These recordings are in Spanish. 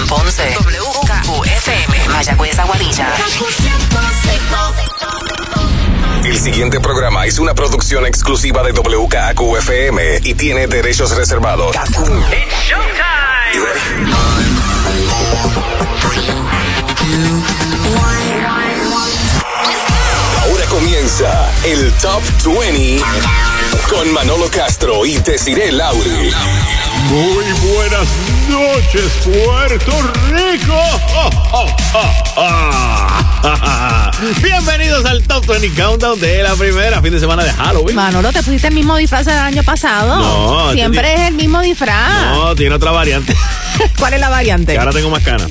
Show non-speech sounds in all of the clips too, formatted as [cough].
San Ponce. WKQFM. Mayagüez Aguadilla. El siguiente programa es una producción exclusiva de WKQFM y tiene derechos reservados. Ahora comienza el Top 20 con Manolo Castro y Desiree Lauri. Muy buenas noches, Puerto Rico. [laughs] Bienvenidos al Top 20 Countdown de la primera fin de semana de Halloween. Manolo, ¿te pusiste el mismo disfraz del año pasado? No, Siempre es el mismo disfraz. No, tiene otra variante. [laughs] ¿Cuál es la variante? Que ahora tengo más canas.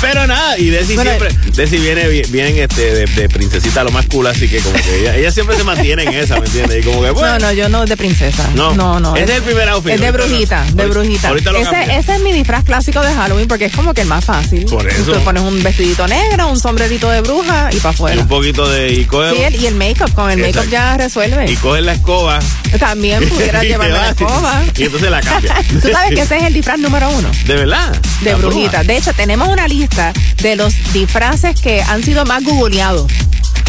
Pero nada, y Desi Bueno, siempre, Desi viene bien, este, de, de princesita lo más cool, así que como que ella, ella siempre se mantiene en esa, ¿me entiendes? Y como que, bueno, No, no, yo no de princesa. No. no, no. Ese es el primer outfit. Es de brujita, de brujita. ahorita lo ese, ese es mi disfraz clásico de Halloween porque es como que el más fácil. Por eso. Tú pones un vestidito negro, un sombrerito de bruja y para y afuera. un poquito de. Y coge, Sí, el- y el make-up, con el make-up ya resuelve. y coge la escoba. También pudiera [laughs] y llevarme la escoba. Y entonces la cambia. [laughs] Tú sabes que ese es el disfraz número uno. ¿De verdad? De La brujita. bruja. De hecho, tenemos una lista de los disfraces que han sido más googleados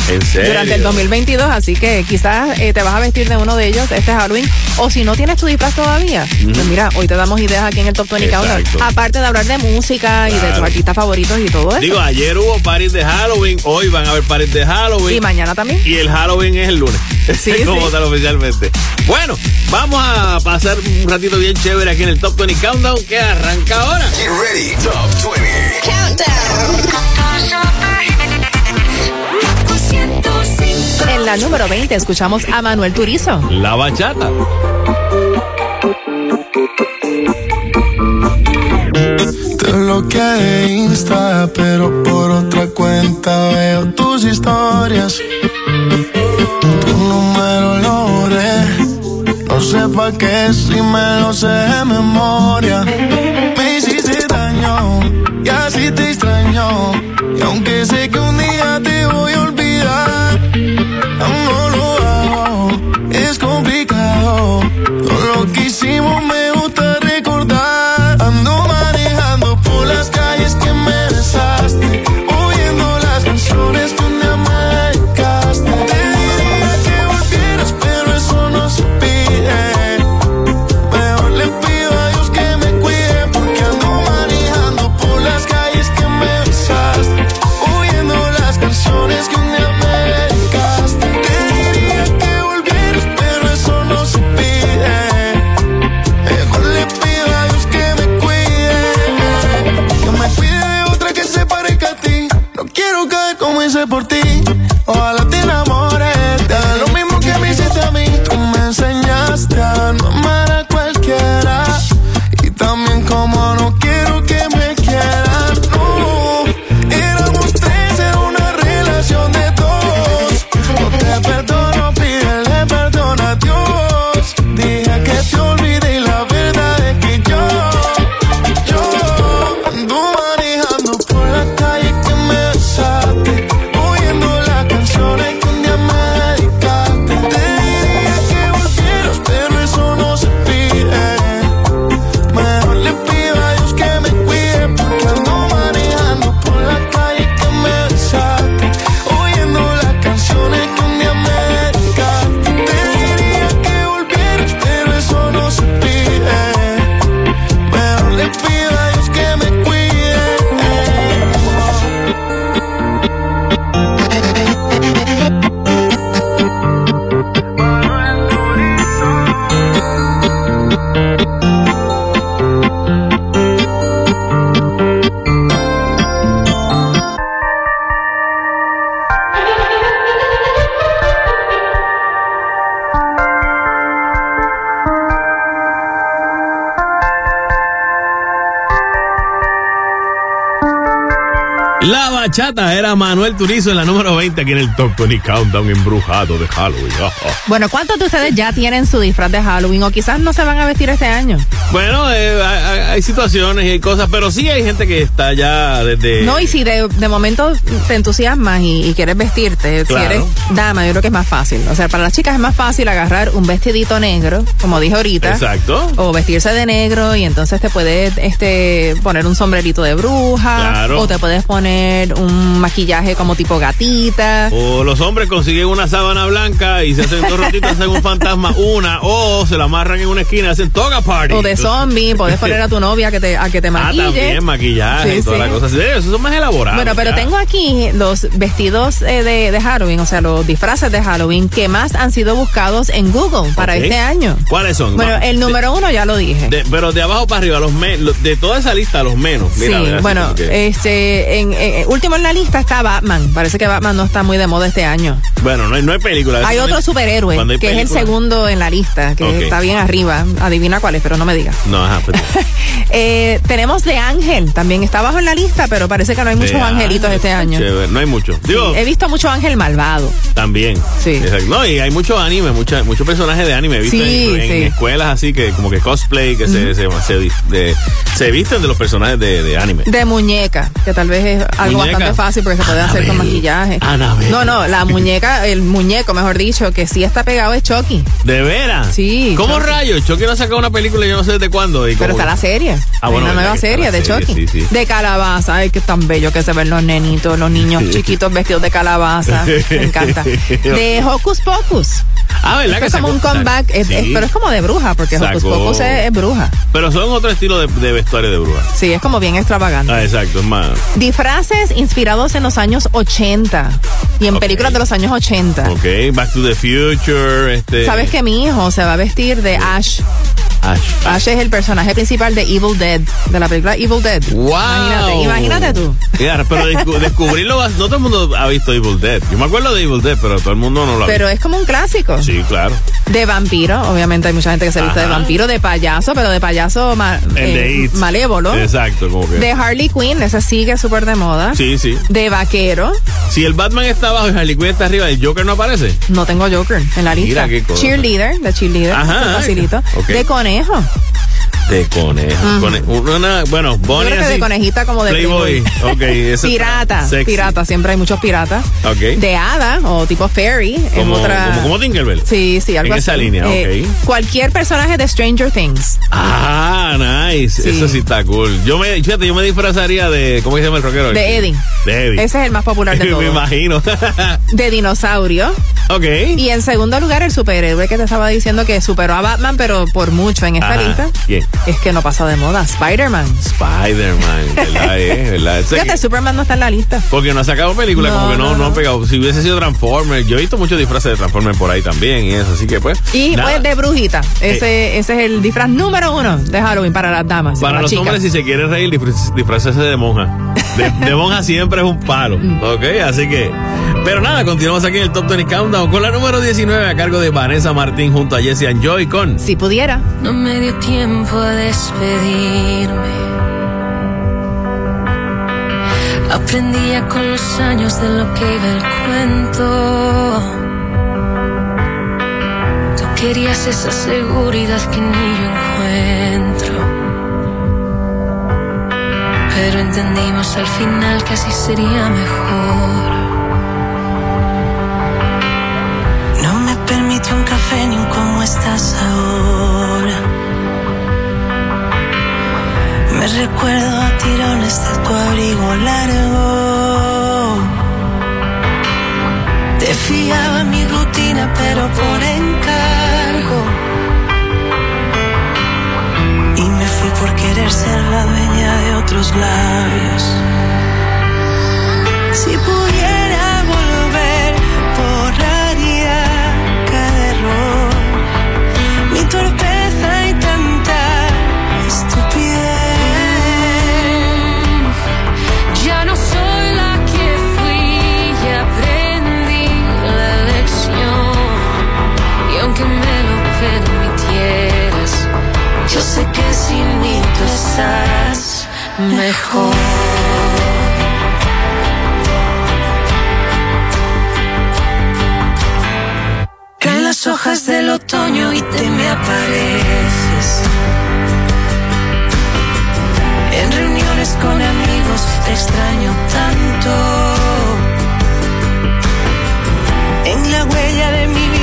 ¿En serio? durante el 2022, así que quizás eh, te vas a vestir de uno de ellos este Halloween. O si no tienes tu disfraz todavía, pues mira, hoy te damos ideas aquí en el Top 20 Countdown. Aparte de hablar de música y de tus artistas favoritos y todo eso. Digo, ayer hubo parties de Halloween, hoy van a haber parties de Halloween. y mañana también. Y el Halloween es el lunes. Sí, [laughs] como sí. tal oficialmente. Bueno, vamos a pasar un ratito bien chévere aquí en el Top 20 Countdown que arranca ahora. Get ready, Top 20. En la número 20 escuchamos a Manuel Turizo. La bachata. Te bloqueé de Insta, pero por otra cuenta veo tus historias. Tu número lo borré. No sé pa' qué si me lo sé de memoria. Me hiciste daño y así te extraño. Y aunque sé que bachata era Manuel Turizo en la número 20 aquí en el Top 20 Countdown embrujado de Halloween. Bueno, ¿cuántos de ustedes ya tienen su disfraz de Halloween o quizás no se van a vestir este año? Bueno, eh, hay, hay situaciones y hay cosas, pero sí hay gente que está ya desde... No, y si de, de momento te entusiasmas y, y quieres vestirte, Claro. si eres dama, yo creo que es más fácil. O sea, para las chicas es más fácil agarrar un vestidito negro, como dije ahorita. Exacto. O vestirse de negro y entonces te puedes este, poner un sombrerito de bruja. Claro. O te puedes poner un maquillaje como tipo gatita. O los hombres consiguen una sábana blanca y se hacen dos ratitos, hacen un fantasma, una, o se la amarran en una esquina y hacen toga party. O de zombie, [laughs] puedes poner a tu novia que te, a que te Ah, maquille. también maquillaje Sí, y toda sí. la cosa así. Eso son más elaborados. Bueno, pero ya. tengo aquí los vestidos eh, de, de Halloween, o sea, los disfraces de Halloween que más han sido buscados en Google para este año. ¿Cuáles son? Bueno, el número uno ya lo dije. De- pero de abajo para arriba, los me- de toda esa lista, los menos. Mira, sí, bueno, este, en, último en la lista está Batman. Parece que Batman no está muy de moda este año. Bueno, no hay, no hay película. Hay otro superhéroe hay que es el segundo en la lista, que está bien arriba. Adivina cuál es, pero no me digas. No, ajá, pues, [laughs] Eh, tenemos de Ángel, también está abajo en la lista, pero parece que no hay muchos de- angelitos este año. chévere. No hay mucho. Digo, He visto mucho ángel malvado. también. Sí. Exacto. No, y hay muchos animes, mucha- muchos personajes de anime. He visto Sí, en, en sí. escuelas así que como que cosplay, que se, se, se, de- se visten de los personajes de, de anime. De muñeca, que tal vez es algo Muñeca. bastante fácil porque se puede hacer con maquillaje. Anabel. No, no, la muñeca, el muñeco, mejor dicho, que sí está pegado es Chucky. ¿De veras? Sí, ¿Cómo Chucky. rayos? Chucky no ha sacado una película yo no sé desde cuándo. y Pero como- está la serie. Ah, Hay bueno, una nueva serie de serie, Chucky. sí, sí. De calabaza. Ay, que tan bello que se ven los nenitos, los niños [laughs] chiquitos vestidos de calabaza. Me encanta. [laughs] De Hocus Pocus. Ah, ¿verdad? Que es como un comeback, es- pero es como de bruja, porque Hocus Pocus es, es bruja. Pero son otro estilo de, de vestuario de bruja. Sí, es como bien extravagante. Ah, exacto, es más. Disfraces inspirados en los años 80 y en Ok. películas de los años 80. Ok, Back to the Future, este... ¿Sabes que mi hijo se va a vestir de Ash? Ash. Ash es el personaje principal de Evil Dead, de la película Evil Dead. ¡Wow! Imagínate, imagínate tú. Mira, pero descu- [laughs] descubrirlo, no todo el mundo ha visto Evil Dead. Yo me acuerdo de Evil Dead, pero todo el mundo no lo ha Pero es como un clásico. visto. Sí, claro. De vampiro, obviamente hay mucha gente que se viste de vampiro, de payaso, pero de payaso ma- de eh, malévolo. Exacto, como que... De Harley Quinn, ese sigue súper de moda. Sí, sí. De vaquero, Si el Batman está abajo y Harley Quinn está arriba, ¿el Joker no aparece? no tengo Joker en la lista. Mira qué cosa. Cheerleader, de cheerleader, Ajá, eso es facilito. Ok. De conejo. De conejo. Cone- una, bueno, Yo Bonnie creo que así. de conejita como de Playboy. Playboy. Ok, [laughs] ese pirata, pirata, siempre hay muchos piratas. Ok. De hada o tipo fairy Como, otra como, como Tinkerbell. Sí, sí, algo En esa así. línea, ok. Cualquier personaje de Stranger Things. Ah, nice. Sí. Eso sí está cool. Yo me, fíjate, yo me disfrazaría de, ¿cómo se llama el rockero? De Eddie. De Eddie. Ese es el más popular de [laughs] me todos. imagino. [laughs] De dinosaurio. ok. Y en segundo lugar, el superhéroe que te estaba diciendo que superó a Batman, pero por mucho en esta Ajá. lista. ¿Quién? Es que no pasa de moda. Spider-Man. Spider-Man, [laughs] ¿verdad? eh? ¿verdad? Fíjate, que- Superman no está en la lista. porque no ha sacado película, No, como que no, no, no. pegado. Si hubiese sido Transformers, yo he visto muchos disfraces de Transformers por ahí también y eso, así que pues. Y nada. pues de brujita. Ese, ese es el disfraz número uno de Halloween para las damas. Para los chicas. hombres, si se quieren reír, disfraz- disfrazarse de monja. De, de [laughs] monja siempre es un palo. Mm. ¿Ok? Así que. Pero nada, continuamos aquí en el Top 20 Countdown con la número 19 a cargo de Vanessa Martín junto a Jessie and Joy con. Si pudiera. No me dio tiempo a despedirme. Aprendía con los años de lo que iba el cuento. Tú querías esa seguridad que ni yo encuentro. Pero entendimos al final que así sería mejor. No me permitió un café ni un cómo estás ahora. Me recuerdo a tirones de tu abrigo largo. Te fiaba mi rutina, pero por encargo. Y me fui por querer ser la dueña de otros labios. Si pudiera sé que sin mí tú estás mejor. Caen las hojas del otoño y te me apareces. En reuniones con amigos te extraño tanto. En la huella de mi vida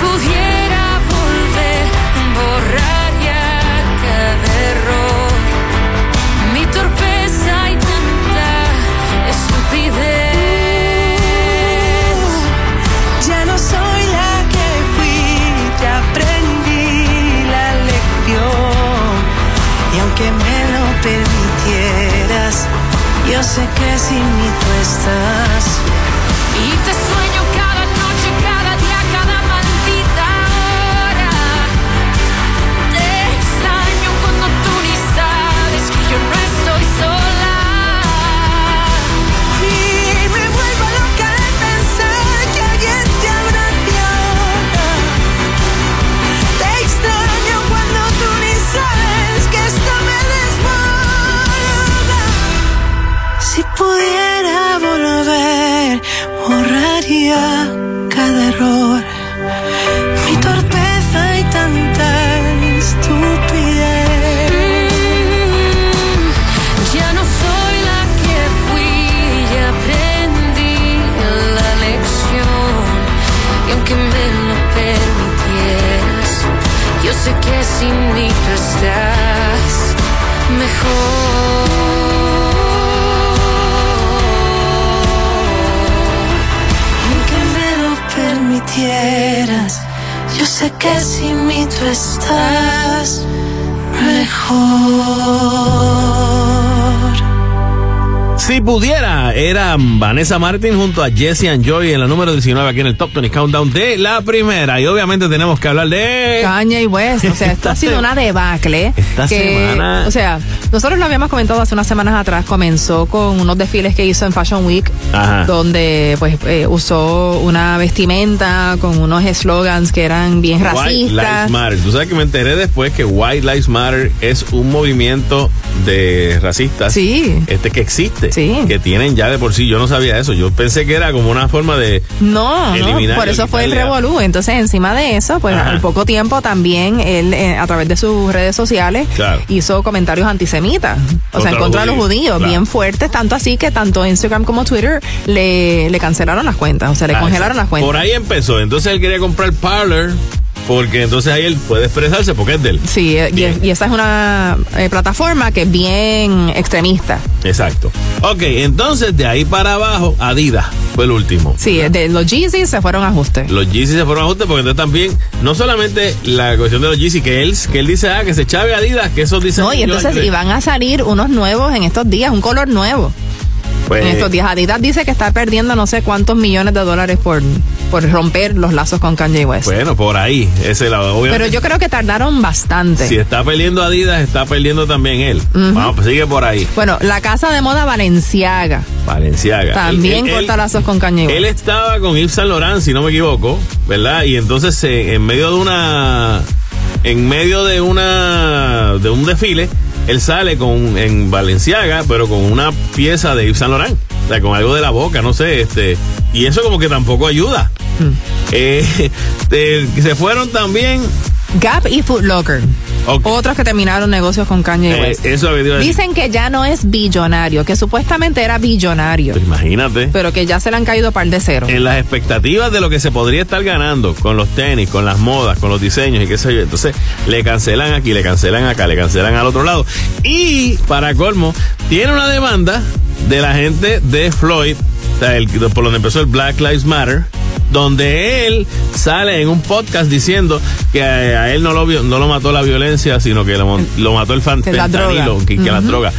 Pudiera volver, borraría cada error. Mi torpeza y tanta estupidez. Ya no soy la que fui, ya aprendí la lección. Y aunque me lo permitieras, yo sé que sin mí tú estás. Y te era Vanessa Martin junto a Jesse and Joy en la número 19 aquí en el Top 20 Countdown de la primera. Y obviamente tenemos que hablar de... Kanye y West, o sea, esto ha sido una debacle. Esta que, semana- O sea, nosotros lo habíamos comentado hace unas semanas atrás, comenzó con unos desfiles que hizo en Fashion Week, Ajá. donde pues eh, usó una vestimenta con unos slogans que eran bien White Lives racistas. Matter. Tú sabes que me enteré después que White Lives Matter es un movimiento de racistas Sí. este que existe, Sí. que tienen ya de por sí. Yo no sabía eso. Yo pensé que era como una forma de No, Eliminar no, por eso fue el revolú. Entonces, encima de eso, pues Ajá. al poco tiempo también él, eh, a través de sus redes sociales, Claro. hizo comentarios antisemitas. O sea, en contra de los judíos, judíos, claro. bien fuertes, tanto así que tanto Instagram como Twitter le, le cancelaron las cuentas, o sea, le Ah, congelaron las cuentas. Por ahí empezó. Entonces él quería comprar Parler porque entonces ahí él puede expresarse porque es de él. Sí, eh, y, esa es una eh, plataforma que es bien extremista. Exacto. Ok, entonces de ahí para abajo, Adidas fue el último. Sí, de los Yeezys se fueron a ajuste. Los Yeezy se fueron a ajuste porque entonces también, no solamente la cuestión de los Yeezy, que él, que él dice, ah, que se chave Adidas, que esos dicen. No, y entonces y van a salir unos nuevos en estos días, un color nuevo. Pues, en estos días. Adidas dice que está perdiendo no sé cuántos millones de dólares por, por romper los lazos con Kanye West. Bueno, por ahí, ese lado. Obviamente, Pero yo creo que tardaron bastante. Si está perdiendo Adidas, está perdiendo también él. Vamos, pues sigue por ahí. Bueno, la casa de moda Valenciaga Valenciaga. también Él- él- corta lazos con Kanye West. Él estaba con Yves Saint Laurent, si no me equivoco, ¿verdad? Y entonces eh, en medio de una en medio de una de un desfile, él sale con en Valenciaga, pero con una pieza de Yves Saint Laurent, o sea, con algo de la boca, no sé, este, y eso como que tampoco ayuda. Mm. Eh, [laughs] eh, se fueron también Gap y Foot Locker. Ok. Otros que terminaron negocios con Kanye eh, West. eso. Dicen que ya no es billonario, que supuestamente era billonario, Pues imagínate. pero que ya se le han caído par de cero. en las expectativas de lo que se podría estar ganando con los tenis, con las modas, con los diseños y qué sé yo. Entonces le cancelan aquí, le cancelan acá, le cancelan al otro lado. Y para colmo, tiene una demanda de la gente de Floyd, o sea, el- por donde empezó el Black Lives Matter. Donde él sale en un podcast diciendo que a, él no lo, no lo mató la violencia, sino que lo, mató el fan- Que la fentanilo, droga. que, que la droga.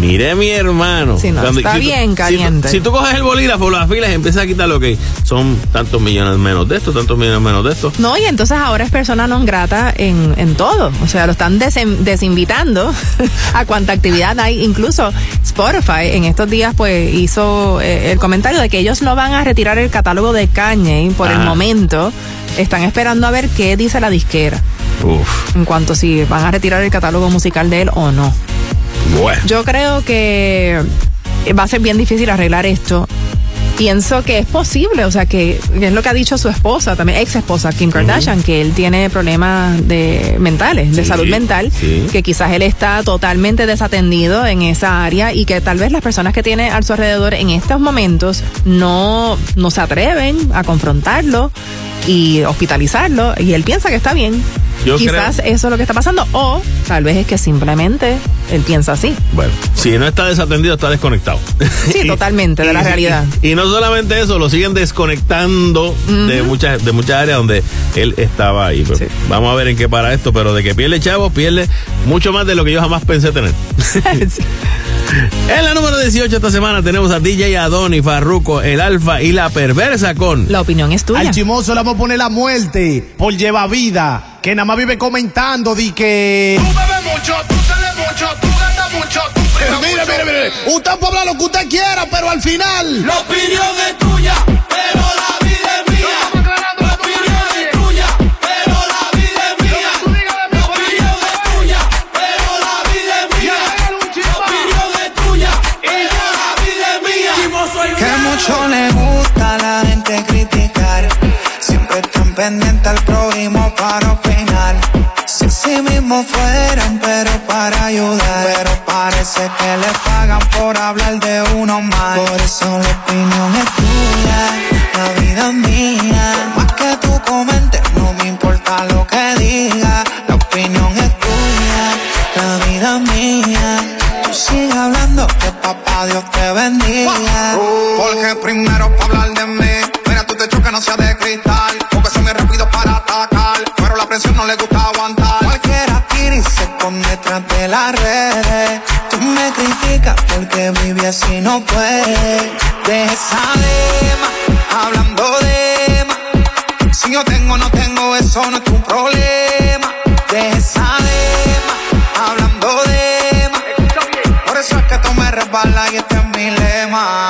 Mire, mi hermano. No, está si bien si tú- caliente. Si tú, coges el bolígrafo, las filas empiezas a quitar lo que son tantos millones menos de esto, tantos millones menos de esto. No, y entonces ahora es persona non grata en, en todo. O sea, lo están desen- desinvitando [laughs] a cuanta actividad hay. Incluso Spotify en estos días pues hizo eh, el comentario de que ellos no van a retirar el catálogo de Kanye por el momento. Están esperando a ver qué dice la disquera Uf, en cuanto a si van a retirar el catálogo musical de él o no. Bueno. Yo creo que va a ser bien difícil arreglar esto. Pienso que es posible, o sea, que, es lo que ha dicho su esposa, también ex esposa, Kim Kardashian, que él tiene problemas de mentales, de salud mental, sí. que quizás él está totalmente desatendido en esa área y que tal vez las personas que tiene a su alrededor en estos momentos no, no se atreven a confrontarlo y hospitalizarlo y él piensa que está bien. Yo quizás creo- eso es lo que está pasando o tal vez es que simplemente él piensa así. Bueno, si no está desatendido, está desconectado. [laughs] Sí, totalmente, de la [laughs] realidad. Y, no solamente eso, lo siguen desconectando de muchas de muchas áreas donde él estaba ahí. Pero Sí. Vamos a ver en qué para esto, pero de que pierde chavos, pierde mucho más de lo que yo jamás pensé tener. [laughs] En la número 18 esta semana tenemos a DJ Adoni, Farruko, el Alfa y la Perversa con... La opinión es tuya. Al chimoso le vamos a poner la muerte por lleva vida, que nada más vive comentando di que. Tú bebes mucho, tú mucho, tú gastas mucho, tú fumas Mire, mucho. mire, mire. Usted puede hablar lo que usted quiera, pero al final. La opinión es tuya, pero la vida es mía. La opinión es tuya, pero la vida es mía. La opinión es tuya, pero la vida es mía. La opinión es tuya, pero la vida es mía. Que mucho le gusta a la gente criticar. Siempre están pendientes al prójimo para opinar. Si sí mismo fueran, pero para ayudar. Pero parece que le pagan por hablar de uno más. Por eso la opinión es tuya, la vida es mía. Más que tú comentes, no me importa lo que diga. La opinión es tuya, la vida es mía. Tú sigue hablando, que papá Dios te bendiga. Porque primero para hablar de mí, mira tú te chocas, no sea de cristal. Porque soy muy rápido para atacar, pero la presión no le gusta detrás de las redes. Tú me criticas porque vive así no puede. Deja esa dema, hablando de más. Si yo tengo no tengo, eso no es tu problema. Deja esa dema, hablando de más. Por eso es que tú me resbalas y este es mi lema.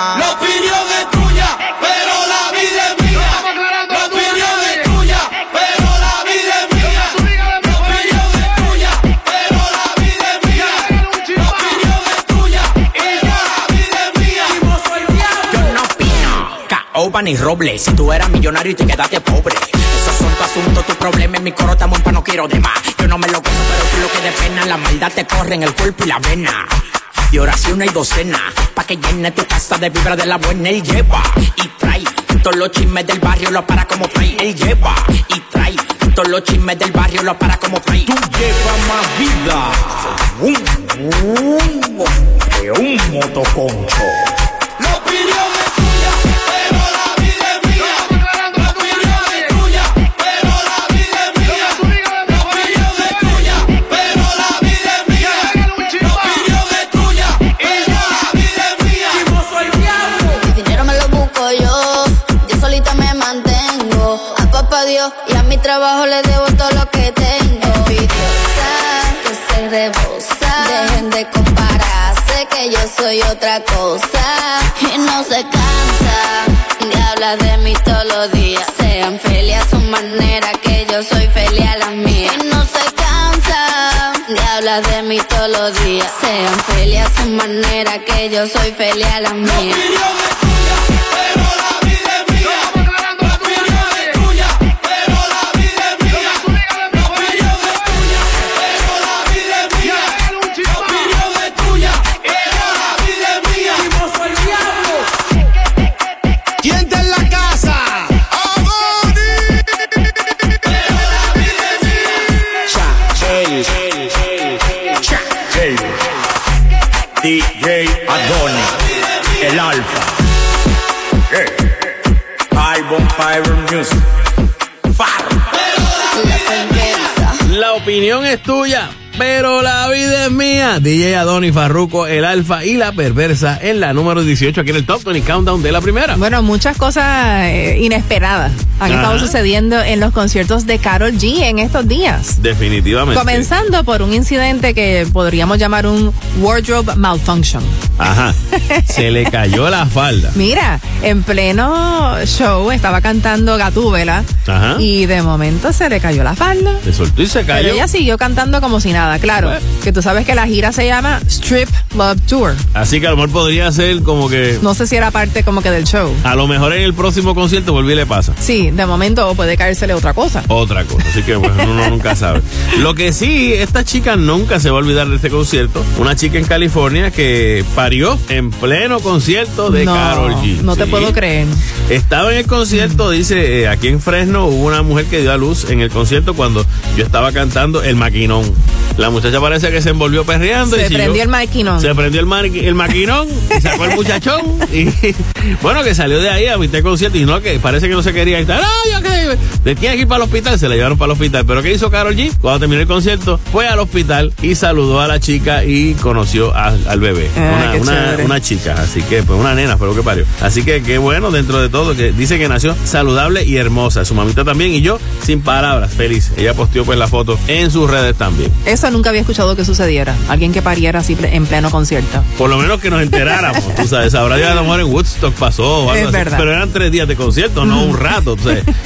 Ni roble. Si tú eras millonario y te quedaste pobre. Esos son tu asunto, tu problema. En mi coro estamos pa' no quiero de más. Yo no me lo gozo, pero tú lo que de pena. La maldad te corre en el cuerpo y la vena. Y oración y docena. Pa' que llene tu casa de vibra de la buena. Él lleva y trae. Todos los chismes del barrio lo para como fray. Él lleva y trae. Todos los chismes del barrio lo para como fray. Tú llevas más vida. Un, que un motoconcho. Trabajo le debo todo lo que tengo. Envidiosa, que se rebosa. Dejen de compararse, que yo soy otra cosa. Y no se cansa de hablar de mí todos los días. Sean felices a su manera, que yo soy feliz a la mía. Y no se cansa de hablar de mí todos los días. Sean felices a su manera, que yo soy feliz a la mía. La Music. La opinión es tuya, pero la vida es mía. DJ Adoni Farruco, el alfa y la perversa en la número 18 aquí en el Top 20 Countdown de la primera. Bueno, muchas cosas eh, inesperadas han Ajá. estado sucediendo en los conciertos de Carol G en estos días. Definitivamente. Comenzando por un incidente que podríamos llamar un wardrobe malfunction. Ajá. [laughs] Se le cayó la falda. Mira, en pleno show estaba cantando Gatúbela Ajá. y de momento se le cayó la falda. Se soltó y se Pero cayó. ella siguió cantando como si nada, claro. Que tú sabes que la gira se llama Strip Love Tour. Así que a lo mejor podría ser como que. No sé si era parte como que del show. A lo mejor en el próximo concierto volví y le pasa. Sí, de momento puede caérsele otra cosa. Otra cosa, así que pues, uno [laughs] nunca sabe. Lo que sí, esta chica nunca se va a olvidar de este concierto. Una chica en California que parió en pleno concierto de No, Carol G. no te puedo creer. Estaba en el concierto, dice, eh, aquí en Fresno hubo una mujer que dio a luz en el concierto cuando yo estaba cantando El Maquinón. La muchacha parece que se envolvió perreando. y Se siguió- prendió el maquinón. Se prendió el, maqui- el maquinón y sacó el muchachón. Y [laughs] bueno, que salió de ahí a del concierto y no, que parece que no se quería ir. No, yo que le tiene que ir para el hospital. Se la llevaron para el hospital. Pero ¿qué hizo Carol G? Cuando terminó el concierto, fue al hospital y saludó a la chica y conoció a- al bebé. Ah, una, qué una- chévere. una chica. Así que, pues una nena, fue lo que parió. Así que qué bueno dentro de todo. que Dice que nació saludable y hermosa. Su mamita también. Y yo, sin palabras, feliz. Ella posteó pues la foto en sus redes también. Eso nunca había escuchado que sucediera. Alguien que pariera así en pleno concierto. Por lo menos que nos enteráramos, tú sabes, sabrá ya a lo mejor en Woodstock pasó o algo Es así, verdad. pero eran tres días de concierto, no un rato.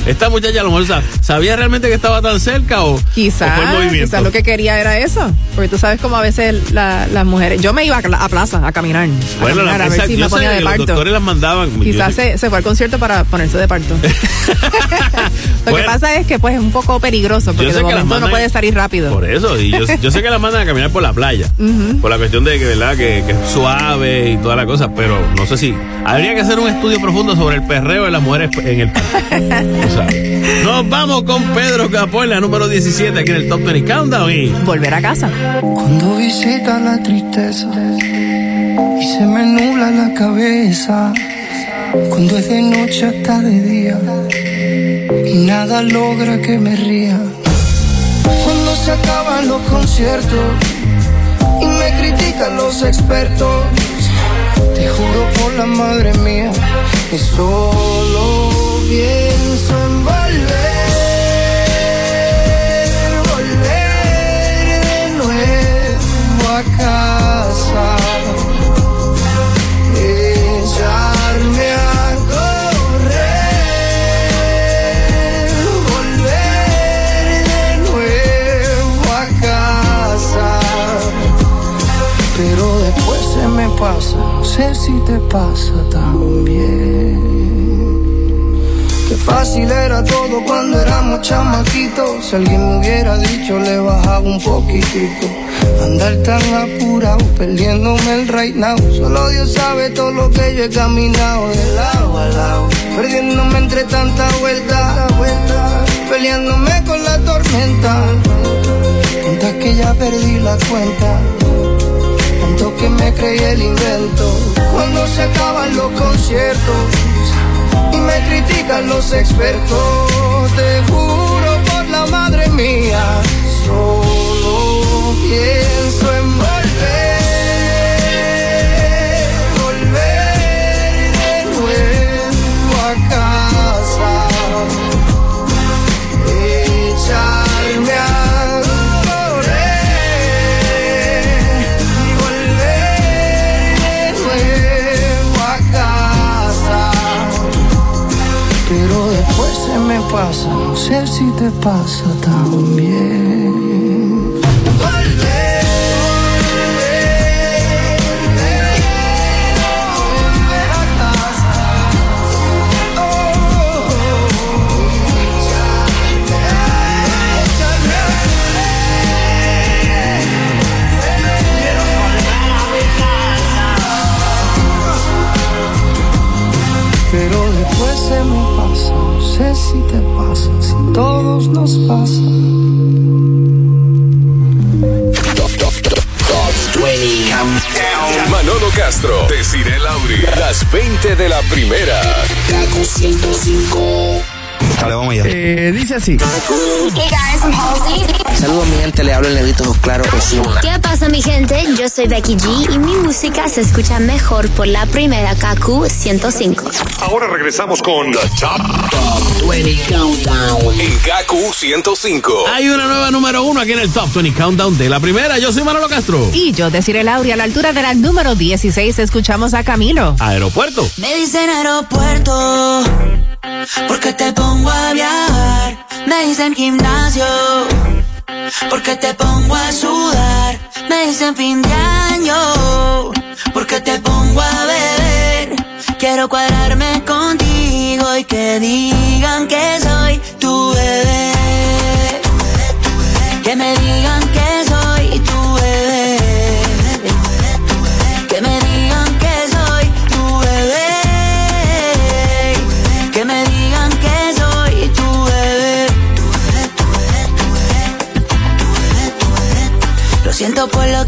Esta muchacha a lo mejor sa- sabía realmente que estaba tan cerca o, Quizás, quizás lo que quería era eso. Porque tú sabes cómo a veces la- las mujeres. Yo me iba a, a plaza a caminar. a Bueno, la- caminar, a ver esa- si me ponía de los parto. doctores las mandaban. Quizás se, se fue al concierto para ponerse de parto. [laughs] [laughs] Lo Bueno. que pasa es que pues es un poco peligroso porque de momento no puede salir rápido. Por eso, y yo, yo sé que la mandan a caminar por la playa, Ujú. por la cuestión de que, ¿verdad? Que, que es suave y toda la cosa, pero no sé si habría que hacer un estudio profundo sobre el perreo de las mujeres en el parque. Tú sabes. Nos vamos con Pedro Capó en la número 17 aquí en el Top 20 Countdown y volver a casa. Cuando visita la tristeza y se me nubla la cabeza, cuando es de noche hasta de día y nada logra que me ría. Cuando se acaban los conciertos y me critican los expertos, te juro por la madre mía que solo pienso si te pasa también. Qué fácil era todo cuando éramos chamaquitos. Si alguien me hubiera dicho, le bajaba un poquitito. Andar tan apurado, perdiéndome el right. Solo Dios sabe todo lo que yo he caminado de lado a lado. Perdiéndome entre tanta vuelta, vuelta. Peleándome con la tormenta. Tantas que ya perdí la cuenta. Que me creí el invento. Cuando se acaban los conciertos y me critican los expertos. Te juro por la madre mía, solo pienso en volver, volver de nuevo a casa, pasa, no sé si te pasa también. Sé si te pasa, si todos nos pasa. Manolo Castro, Desiree Lauri, las 20 de la primera. Kaku 105. Dale, vamos allá. Eh, dice así. Hey guys, I'm Halsey. Saludos mi gente, le hablo el negrito Claro Osuna. ¿Qué pasa mi gente? Yo soy Becky G y mi música se escucha mejor por la primera KQ 105. Ahora regresamos con The Top, 20 Countdown en KQ 105. Hay una nueva número uno aquí en el Top 20 Countdown de la primera. Yo soy Manolo Castro. Y yo, deciré Lauri, a la altura de la número 16, escuchamos a Camilo. Aeropuerto. Me dicen aeropuerto, porque te pongo a viajar. Me dicen gimnasio, porque te pongo a sudar. Me dicen fin de año, porque te pongo a beber. Quiero cuadrarme contigo y que digan que soy tu bebé. Que me digan que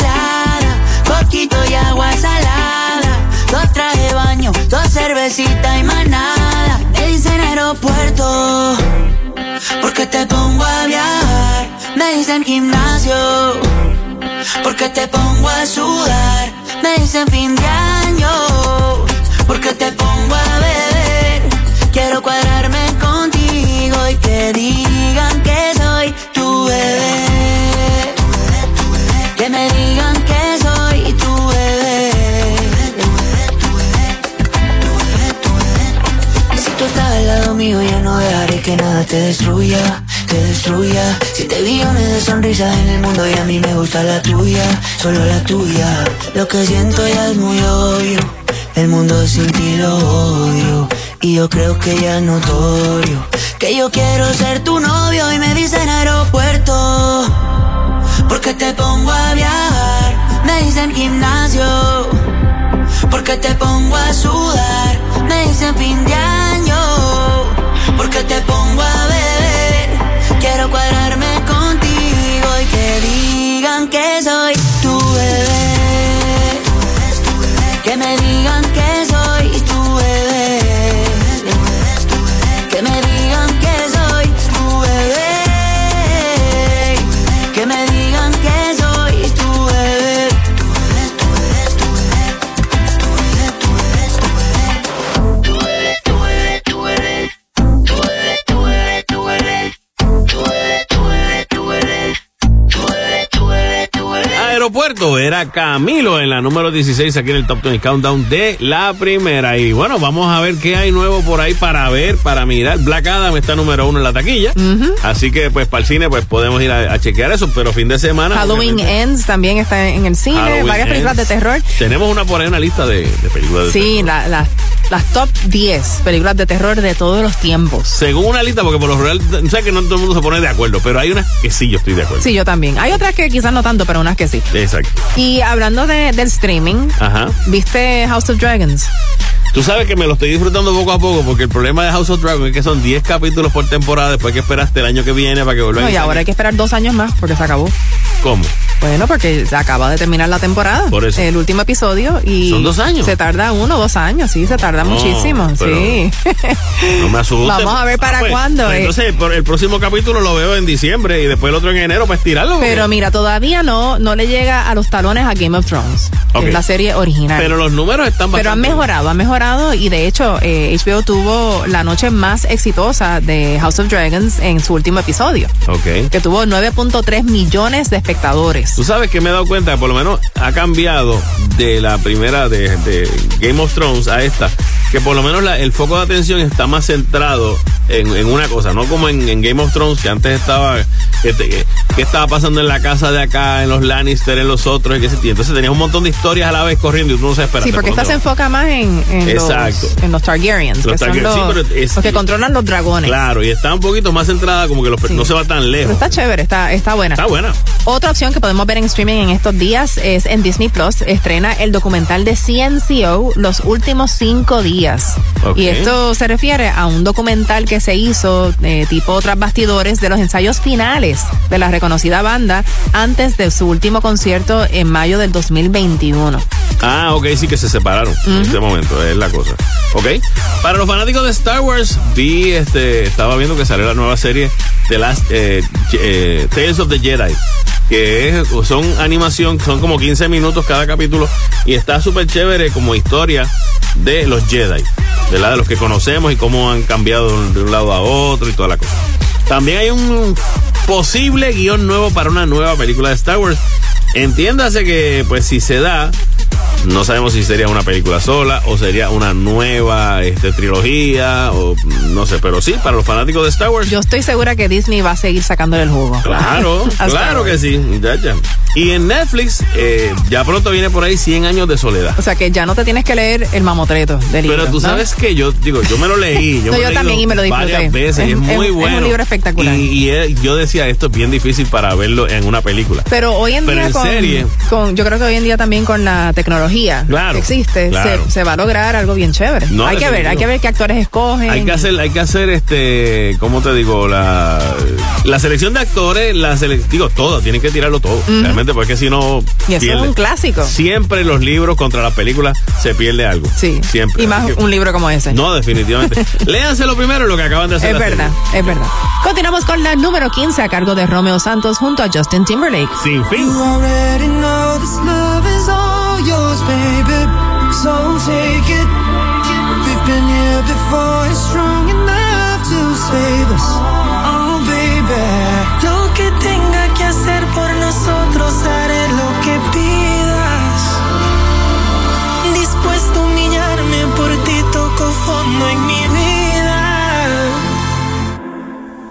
lancha alquilada, poquito y agua salada. Dos traje de baño, dos cervecitas y más nada. Me dicen aeropuerto, porque te pongo a viajar. Me dicen gimnasio, porque te pongo a sudar. Me dicen fin de año, porque te pongo a beber. Quiero cuadrarme contigo y que digan que soy tu bebé. Que me digan que soy tu bebé. Si tú estás al lado mío, ya no dejaré que nada te destruya, te destruya. Siete billones de sonrisas en el mundo y a mí me gusta la tuya, solo la tuya. Lo que siento ya es muy obvio, el mundo sin ti lo odio. Y yo creo que ya es notorio que yo quiero ser tu novio y me dicen aeropuerto. Porque te pongo a viajar, me dicen gimnasio. Porque te pongo a sudar, me dicen fin de año. Porque te pongo a beber, quiero cuadrarme contigo y que digan que soy tu bebé. Que me digan que soy Aeropuerto era Camilo en la número 16 aquí en el Top 20 Countdown de la primera. Y bueno, vamos a ver qué hay nuevo por ahí para ver, para mirar. Black Adam está número uno en la taquilla. Así que pues para el cine pues podemos ir a, a chequear eso, pero fin de semana. Halloween obviamente, Ends también está en el cine, Halloween varias películas Ends. de terror. Tenemos una por ahí, una lista de, de películas de Sí, la- la- las top 10 películas de terror de todos los tiempos. Según una lista, porque por lo general, sé que no todo el mundo se pone de acuerdo, pero hay unas que sí yo estoy de acuerdo. Sí, yo también. Hay otras que quizás no tanto, pero unas que sí. Exacto. Y hablando de, del streaming, Ajá. ¿viste House of Dragons? Tú sabes que me lo estoy disfrutando poco a poco porque el problema de House of Dragon es que son 10 capítulos por temporada, después hay que esperar hasta el año que viene para que vuelvan No, a y ahora hay que esperar dos años más porque se acabó. ¿Cómo? Bueno, porque se acaba de terminar la temporada. Por eso. El último episodio y. ¿Son dos años? Se tarda uno, dos años, sí, se tarda No, muchísimo, sí. [laughs] No me asustes. Vamos a ver para pues, cuándo, pues eh. entonces, por el próximo capítulo lo veo en diciembre y después el otro en enero para estirarlo. Pero mira, todavía no, no le llega a los talones a Game of Thrones, que Ok. es la serie original. Pero los números están bastante Pero han mejorado, han mejorado y de hecho eh, HBO tuvo la noche más exitosa de House of Dragons en su último episodio, Ok. que tuvo 9.3 millones de espectadores. Tú sabes que me he dado cuenta que por lo menos ha cambiado de la primera de, de Game of Thrones a esta, que por lo menos la- el foco de atención está más centrado en, en una cosa, no como en, en Game of Thrones, que antes estaba, que, te- que- que estaba pasando en la casa de acá, en los Lannister, en los otros, y que se- entonces tenías un montón de historias a la vez corriendo y tú no sabes esperar. Sí, porque esta se enfoca más en, en Exacto. los, en los Targaryens, Los que son Targaryen, los, sí, pero es- los que controlan los dragones. Claro, y está un poquito más centrada, como que los, no se va tan Pero lejos. está chévere, está, está buena. Está buena. Otra opción que podemos ver en streaming en estos días es en Disney Plus. Estrena el documental de CNCO Los últimos cinco días. Y esto se refiere a un documental que se hizo eh, tipo tras bastidores de los ensayos finales de la reconocida banda antes de su último concierto en mayo del 2021. Ah, ok, sí que se separaron en este momento, la cosa. Ok. Para los fanáticos de Star Wars, vi, este, estaba viendo que salió la nueva serie de las eh, eh, Tales of the Jedi. Que son animación, son como 15 minutos cada capítulo y está súper chévere como historia de los Jedi, ¿verdad? De los que conocemos y cómo han cambiado de un lado a otro y toda la cosa. También hay un posible guion nuevo para una nueva película de Star Wars. Entiéndase que, pues, si se da, no sabemos si sería una película sola o sería una nueva este, trilogía o no sé, pero sí, para los fanáticos de Star Wars. Yo estoy segura que Disney va a seguir sacándole el jugo. Claro, [laughs] claro que sí. ya, ya. Y en Netflix, eh, ya pronto viene por ahí 100 años de soledad. O sea que ya no te tienes que leer el mamotreto del libro. Pero tú ¿no? sabes que yo, digo, yo me lo leí. Yo, [laughs] No, me yo también y me lo disfruté. Varias veces y Es- muy es- es un bueno. libro espectacular. Y, y, yo decía, esto es bien difícil para verlo en una película. Pero hoy en Pero día en con, serie. con- yo creo que hoy en día también con la tecnología Claro, que existe, claro. se, se va a lograr algo bien chévere. No, hay que ver, hay que ver qué actores escogen. Hay que hacer, hay que hacer este, ¿cómo te digo? La, la selección de actores, la sele- digo, todo, tienen que tirarlo todo. Realmente, porque si no, y eso pierde. es un clásico. Siempre los libros contra las películas se pierde algo. Sí. Siempre. Y más que- un libro como ese. No, definitivamente. [laughs] Léanse lo primero lo que acaban de hacer. Es verdad, serie. es verdad. Continuamos con la número 15 a cargo de Romeo Santos junto a Justin Timberlake. Sin fin. All yours, baby. So take it. We've been here before, it's strong enough to save us. Oh, baby. Lo que tenga que hacer por nosotros, haré lo que pidas. Dispuesto a humillarme por ti, toco fondo en mi vida.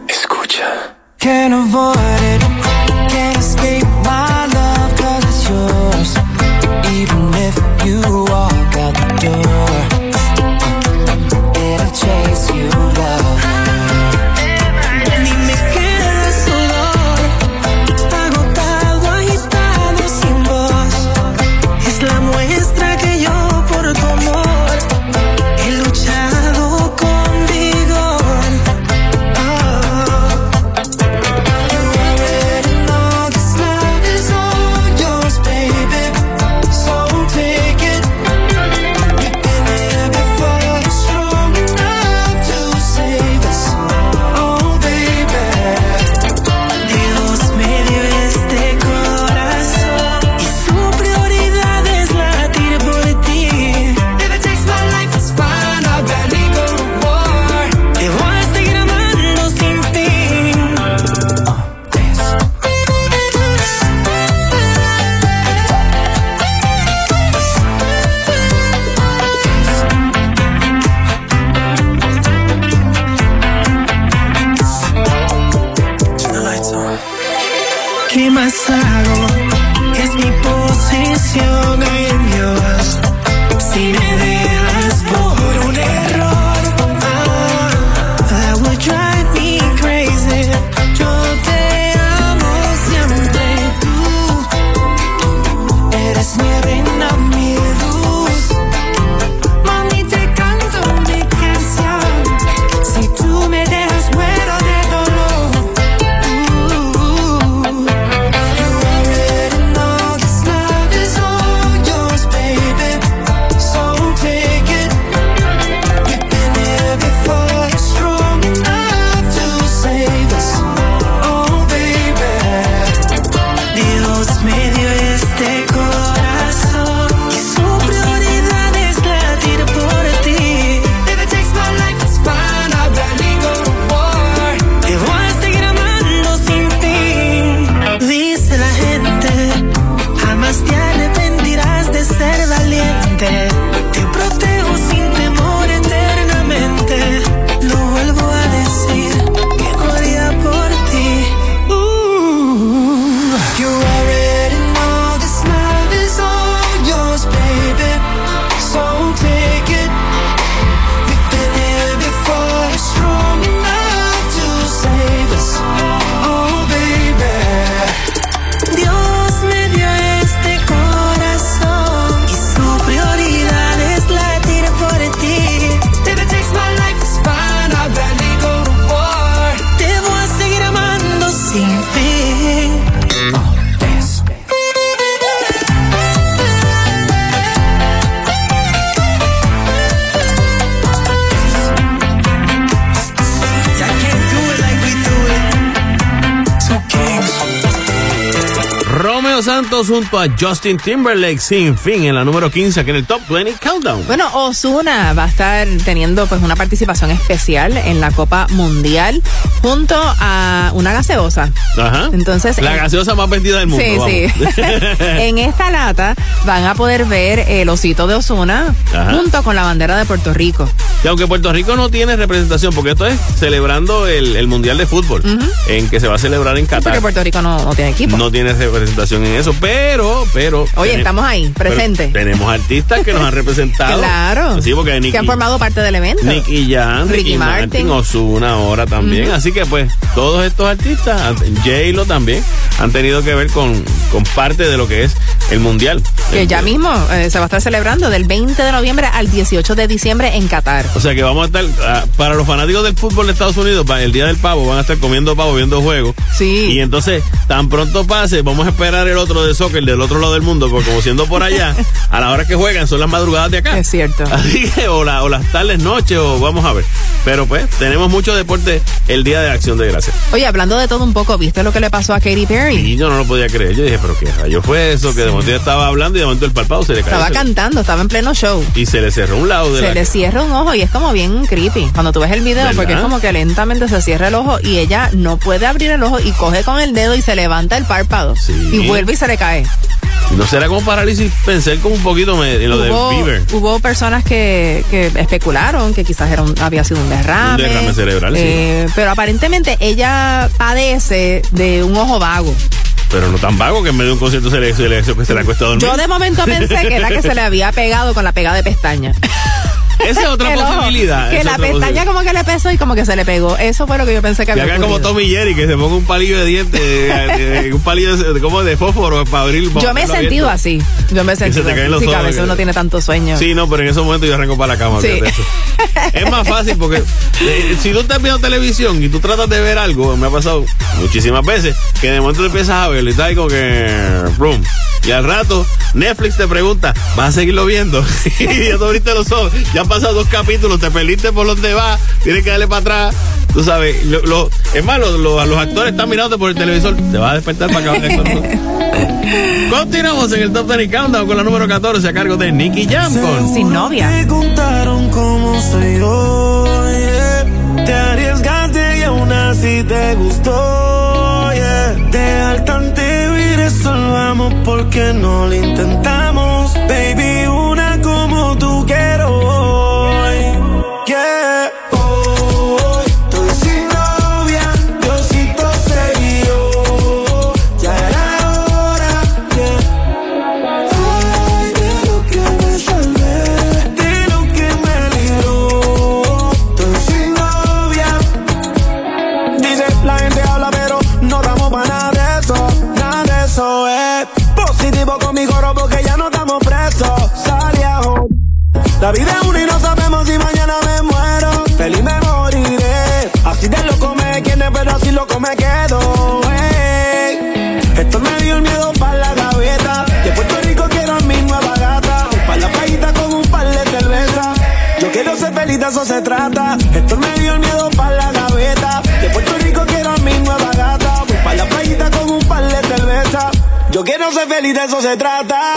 Escucha. Can't avoid it, a Justin Timberlake sin fin en la número 15 aquí en el Top 20 Countdown. Bueno, Osuna va a estar teniendo pues una participación especial en la Copa Mundial junto a una gaseosa. Ajá. Entonces, la en- gaseosa más vendida del mundo. Sí, vamos. sí. [laughs] en esta lata van a poder ver el osito de Osuna Ajá. junto con la bandera de Puerto Rico. Y aunque Puerto Rico no tiene representación, porque esto es celebrando el, el Mundial de Fútbol, en que se va a celebrar en Porque Qatar. Puerto Rico no, no tiene equipo. No tiene representación en eso, pero, pero. Oye, tene- estamos ahí, pero presentes. Tenemos artistas que nos han representado. [laughs] Claro. Sí, porque Nicky, que han formado parte del evento. Nicky Jam, Ricky Ricky Martin, Martin. Ozuna ahora también. Así que pues todos estos artistas, J-Lo también, han tenido que ver con, con parte de lo que es el Mundial. Que ya mismo eh, se va a estar celebrando del 20 de noviembre al 18 de diciembre en Qatar. O sea que vamos a estar, ah, para los fanáticos del fútbol de Estados Unidos, el día del pavo, van a estar comiendo pavo, viendo juegos. Sí. Y entonces, tan pronto pase, vamos a esperar el otro de soccer del otro lado del mundo, porque como siendo por allá, [laughs] a la hora que juegan son las madrugadas de acá. Es cierto. [laughs] Así que, o, la- o las tardes, noches, o vamos a ver. Pero pues, tenemos mucho deporte el día de Acción de Gracias. Oye, hablando de todo un poco, ¿viste lo que le pasó a Katy Perry? Y yo no lo podía creer. Yo dije, pero qué rayo fue eso, que de momento estaba hablando y de momento el palpado se le cayó. Estaba cantando, estaba en pleno show. Y se le cerró un lado de Se la le cierra un ojo y es como bien creepy cuando tú ves el video ¿Verdad? porque es como que lentamente se cierra el ojo y ella no puede abrir el ojo y coge con el dedo y se levanta el párpado y vuelve y se le cae. ¿No será como parálisis? Pensé como un poquito me- en lo hubo, de Bieber. hubo personas que, que especularon que quizás era un- había sido un derrame. Un derrame cerebral, sí. Eh, Pero aparentemente ella padece de un ojo vago. Pero no tan vago que en medio de un concierto se le, se le, se le. Yo de momento pensé que era que se le había pegado con la pegada de pestaña. [laughs] Esa es otra [laughs] Que posibilidad. Que la pestaña como que le pesó y como que se le pegó. Eso fue lo que yo pensé que Y había haga como. Tommy Jerry, que se ponga un palillo de dientes, eh, un palillo de, como de fósforo para abrir. para Yo me he sentido abierto. así. Yo me he se te sentido caen así. los Sí, que a veces que- uno tiene tanto sueño. Sí, no, pero en esos momentos yo arranco para la cama. Sí. [laughs] Es más fácil porque eh, si tú estás viendo televisión y tú tratas de ver algo, me ha pasado muchísimas veces, que de momento empiezas a verlo y está ahí como que. Brum. Y al rato, Netflix te pregunta, ¿vas a seguirlo viendo? [laughs] y ya te abriste los ojos, ya han pasado dos capítulos, te perdiste por donde va, tienes que darle para atrás. Tú sabes, lo, lo- es más, los, actores están mirándote por el televisor, te vas a despertar para acabar esto. [laughs] Continuamos en el Top 20 Countdown con la número 14 a cargo de Nicky Jam con Sin novia. Te contaron cómo soy yo. yeah. Te arriesgaste y aún así te gustó. yeah. De al tanteo y resolvamos porque no lo intentamos. Baby, trata. Esto me dio el miedo para la gaveta. De Puerto Rico quiero a mi nueva gata. Para la playita con un par de cerveza. Yo quiero ser feliz, de eso se trata.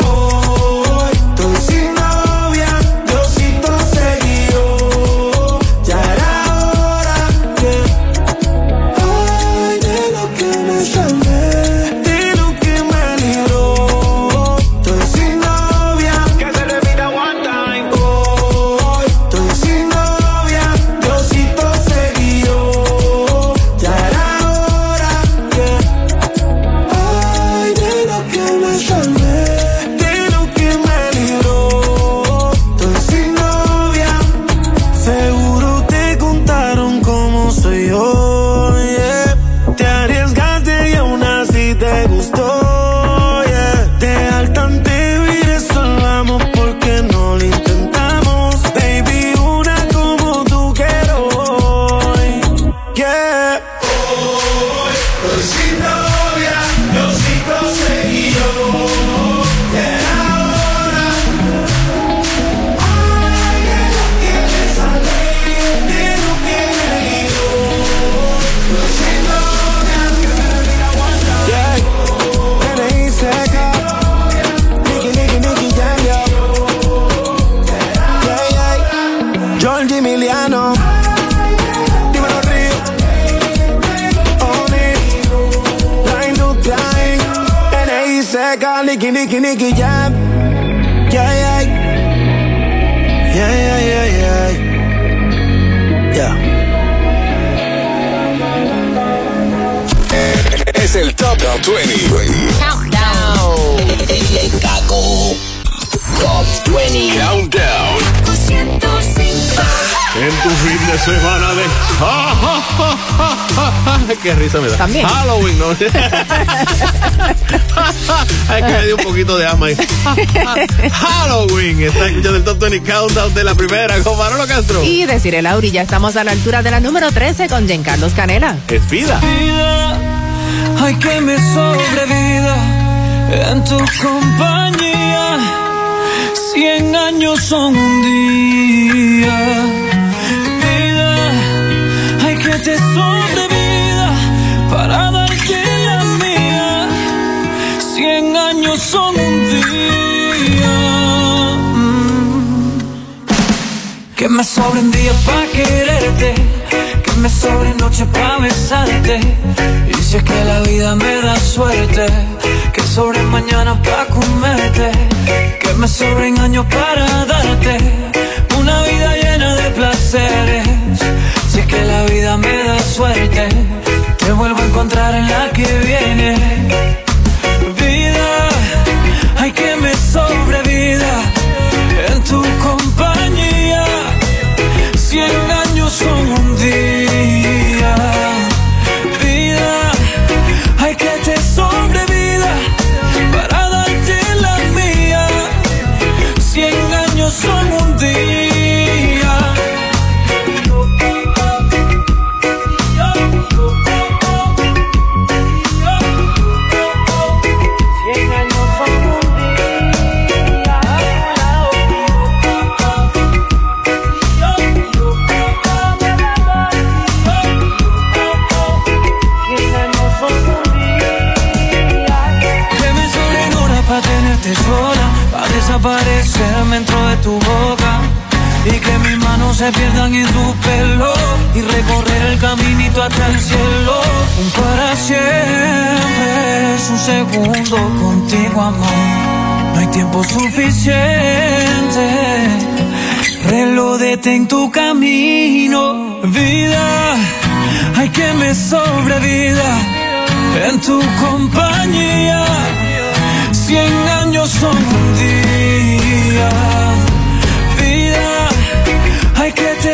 El Top 20. Countdown. El Top 20. Countdown. En tu fin de semana de. ¡Qué risa me da! También. Halloween, ¿no? [laughs] es que me dio un poquito de ama ahí. Halloween. Está escuchando el Top 20 Countdown de la primera con Manolo Castro. Y decir el Auri, ya estamos a la altura de la número 13 con Giancarlos Canela. Es vida. vida, hay que me sobrevida en tu compañía. Cien años son un día. Vida, hay que te sobrevida para darte la mía. Cien años son un día. Mm. Que me sobren para quererte, me sobren noches para besarte. Y si es que la vida me da suerte, que sobre mañana para comerte, que me sobren años para darte una vida llena de placeres. Si es que la vida me da suerte, te vuelvo a encontrar en la que viene. Vida, hay que me sobrevida dentro de tu boca. Y que mis manos se pierdan en tu pelo y recorrer el caminito hasta el cielo. Un para siempre es un segundo contigo, amor. No hay tiempo suficiente. Reloj detén tu camino, vida. Hay que me sobrevida en tu compañía. Cien años son un día. Vida, hay que te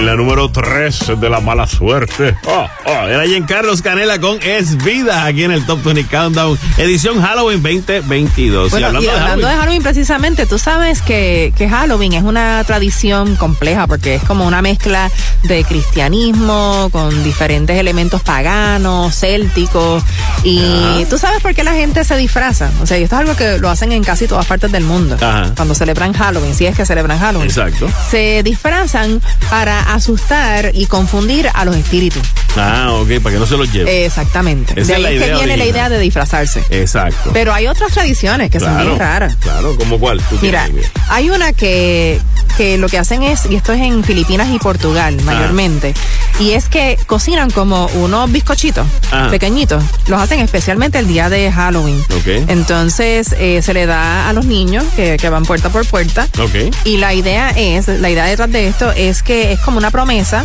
En la número 3 de la mala suerte. Oh, oh, era Giancarlos Canela con Es Vida aquí en el Top 20 Countdown, edición Halloween 2022. Bueno, y hablando, de, Halloween, Halloween precisamente, tú sabes que, que Halloween es una tradición compleja porque es como una mezcla de cristianismo con diferentes elementos paganos, célticos. Y tú sabes por qué la gente se disfraza. O sea, y esto es algo que lo hacen en casi todas partes del mundo. Ajá. Cuando celebran Halloween, si es que celebran Halloween. Exacto. Se disfrazan para asustar y confundir a los espíritus. Ah, ok, para que no se los lleve. Exactamente. Esa de es la ahí es que idea viene la idea de disfrazarse. Exacto. Pero hay otras tradiciones que son bien raras. Claro, ¿como cuál? Tú Mira, hay una que, que lo que hacen es, y esto es en Filipinas y Portugal mayormente, y es que cocinan como unos bizcochitos Ah. pequeñitos. Los hacen especialmente el día de Halloween. Ok. Entonces eh, se le da a los niños que, que van puerta por puerta. Ok. Y la idea es, la idea detrás de esto es que es como una promesa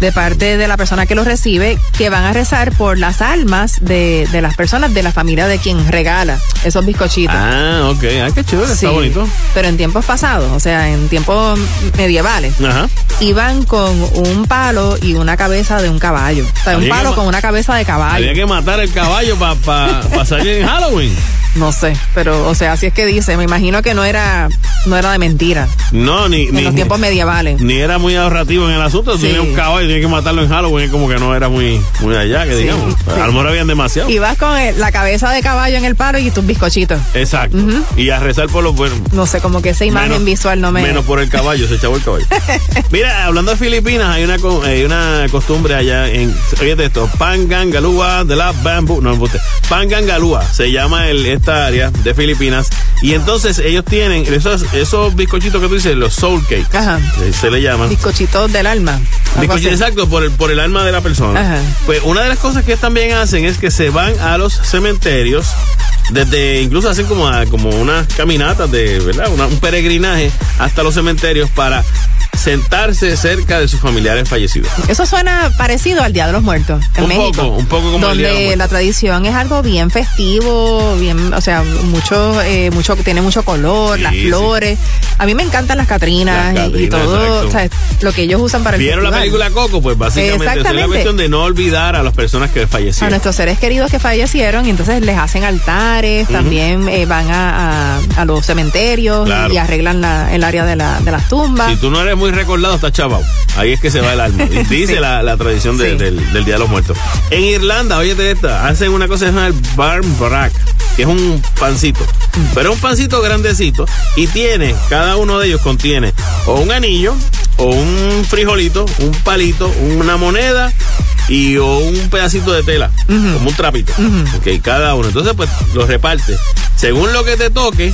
de parte de la persona que los recibe que van a rezar por las almas de, de las personas de la familia de quien regala esos bizcochitos. Ah, ok. Ah, qué chévere, Sí, está bonito. Pero en tiempos pasados, o sea, en tiempos medievales, Ajá. iban con un palo y una cabeza de un caballo. O sea, un Había palo con una cabeza de caballo. Había que matar el caballo para salir en Halloween. No sé, pero, o sea, así es que dice. Me imagino que no era, no era de mentira. No, ni, En ni, los tiempos medievales. ni era muy ahorrativo en el asunto. Sí. Tenía un caballo, tenía que matarlo en Halloween. es Como que no era muy, muy allá, que Sí, digamos. sí. A lo mejor habían demasiado. Y vas con la cabeza de caballo en el palo y tus bizcochitos. Exacto. Y a rezar por los buenos. No sé, como que esa imagen Menos- visual no me. Menos por el caballo, se echaba el caballo. [laughs] Mira, hablando de Filipinas, hay una, hay una costumbre allá en. Oye, esto, Pangangalúa de la Bamboo. No, embuste. Pangangalúa se llama el, esta área de Filipinas. Y entonces ellos tienen esos, esos bizcochitos que tú dices, los soul cakes. Ajá. Se le llaman. Bizcochitos del alma. algo Bizcochito, así. Exacto, por el, por el alma de la persona. Ajá. Pues una de las cosas que ellos también hacen es que se van a los cementerios, desde incluso hacen como, a- como unas caminatas de, ¿verdad? Una- un peregrinaje hasta los cementerios para sentarse cerca de sus familiares fallecidos. Eso suena parecido al Día de los Muertos en Un México. poco, un poco como el Día de los Muertos. la tradición es algo bien festivo, bien, o sea, mucho, eh, mucho, tiene mucho color, Sí, las sí. flores. A mí me encantan las catrinas, Las y- todo, exacto. o sea, lo que ellos usan para el ¿Vieron la película Coco? Pues básicamente es la cuestión de no olvidar a las personas que a fallecieron. nuestros seres queridos que fallecieron y entonces les hacen también eh, van a, a- a los cementerios Claro. y arreglan la- el área de, la- de las tumbas. Si tú no eres muy recordado, estás chavao. Ahí es que se va el alma. [laughs] Dice Sí. la, la tradición de- Sí. del, del Día de los Muertos. En Irlanda, oye esta, hacen una cosa que se llama el barmbrack, que es un pancito. Pero es un pancito grandecito y tiene, cada uno de ellos contiene o un anillo, o un frijolito, un palito, una moneda y o un pedacito de tela, como un trapito. Ok, cada uno. Entonces, pues lo reparte. Según lo que te toque,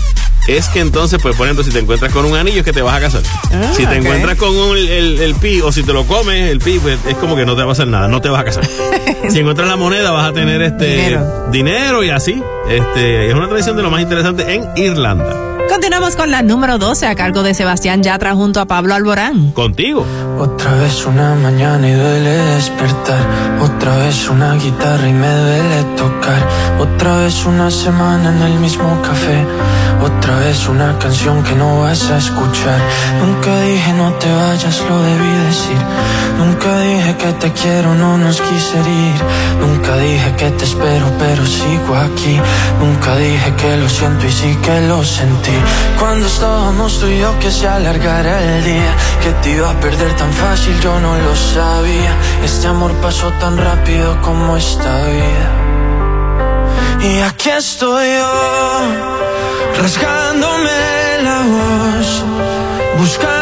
es que entonces, pues por ejemplo, si te encuentras con un anillo es que te vas a casar. Ah, si te encuentras con un- el, el pi o si te lo comes, el pi, pues es como que no te va a hacer nada, no te vas a casar. [laughs] si encuentras la moneda vas a tener este Dinero. dinero y así. Este, es una tradición de lo más interesante en Irlanda. Continuamos con la número 12 a cargo de Sebastián Yatra junto a Pablo Alborán. Contigo. Otra vez una mañana y duele despertar. Otra vez una guitarra y me duele tocar. Otra vez una semana en el mismo café. Otra vez una canción que no vas a escuchar. Nunca dije no te vayas, lo debí decir. Nunca dije que te quiero, no nos quise ir. Nunca dije que te espero, pero sigo aquí. Nunca dije que lo siento y sí que lo sentí. Cuando estábamos tú y yo que se alargara el día. Que te iba a perder tan fácil, yo no lo sabía. Este amor pasó tan rápido como esta vida. Y aquí estoy yo, rasgándome la voz, buscándote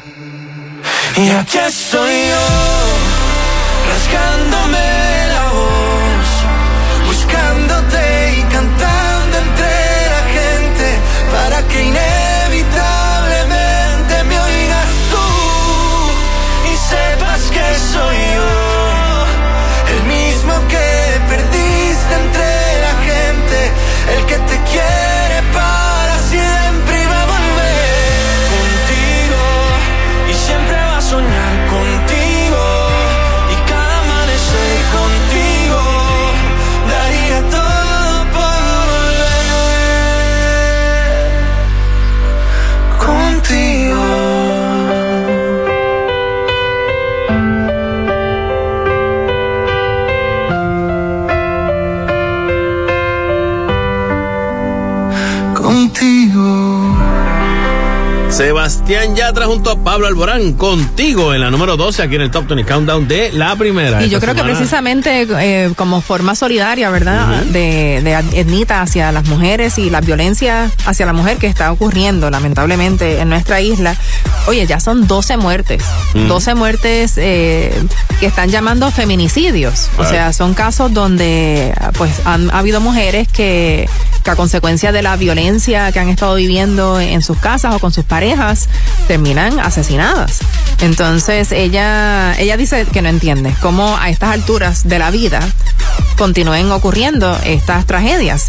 Y aquí estoy yo Rasgándome la voz Buscándote y cantando entre la gente Para que Sebastián Yatra junto a Pablo Alborán, contigo en la número 12 aquí en el Top 20 Countdown de la primera. Y yo creo que precisamente eh, como forma solidaria, ¿verdad? de, de Etnita hacia las mujeres y la violencia hacia la mujer que está ocurriendo lamentablemente en nuestra isla. Oye, ya son 12 muertes. Mm. 12 muertes eh, que están llamando feminicidios. O sea, son casos donde pues han ha habido mujeres que, que a consecuencia de la violencia que han estado viviendo en sus casas o con sus parejas terminan asesinadas. Entonces ella ella dice que no entiende cómo a estas alturas de la vida continúen ocurriendo estas tragedias.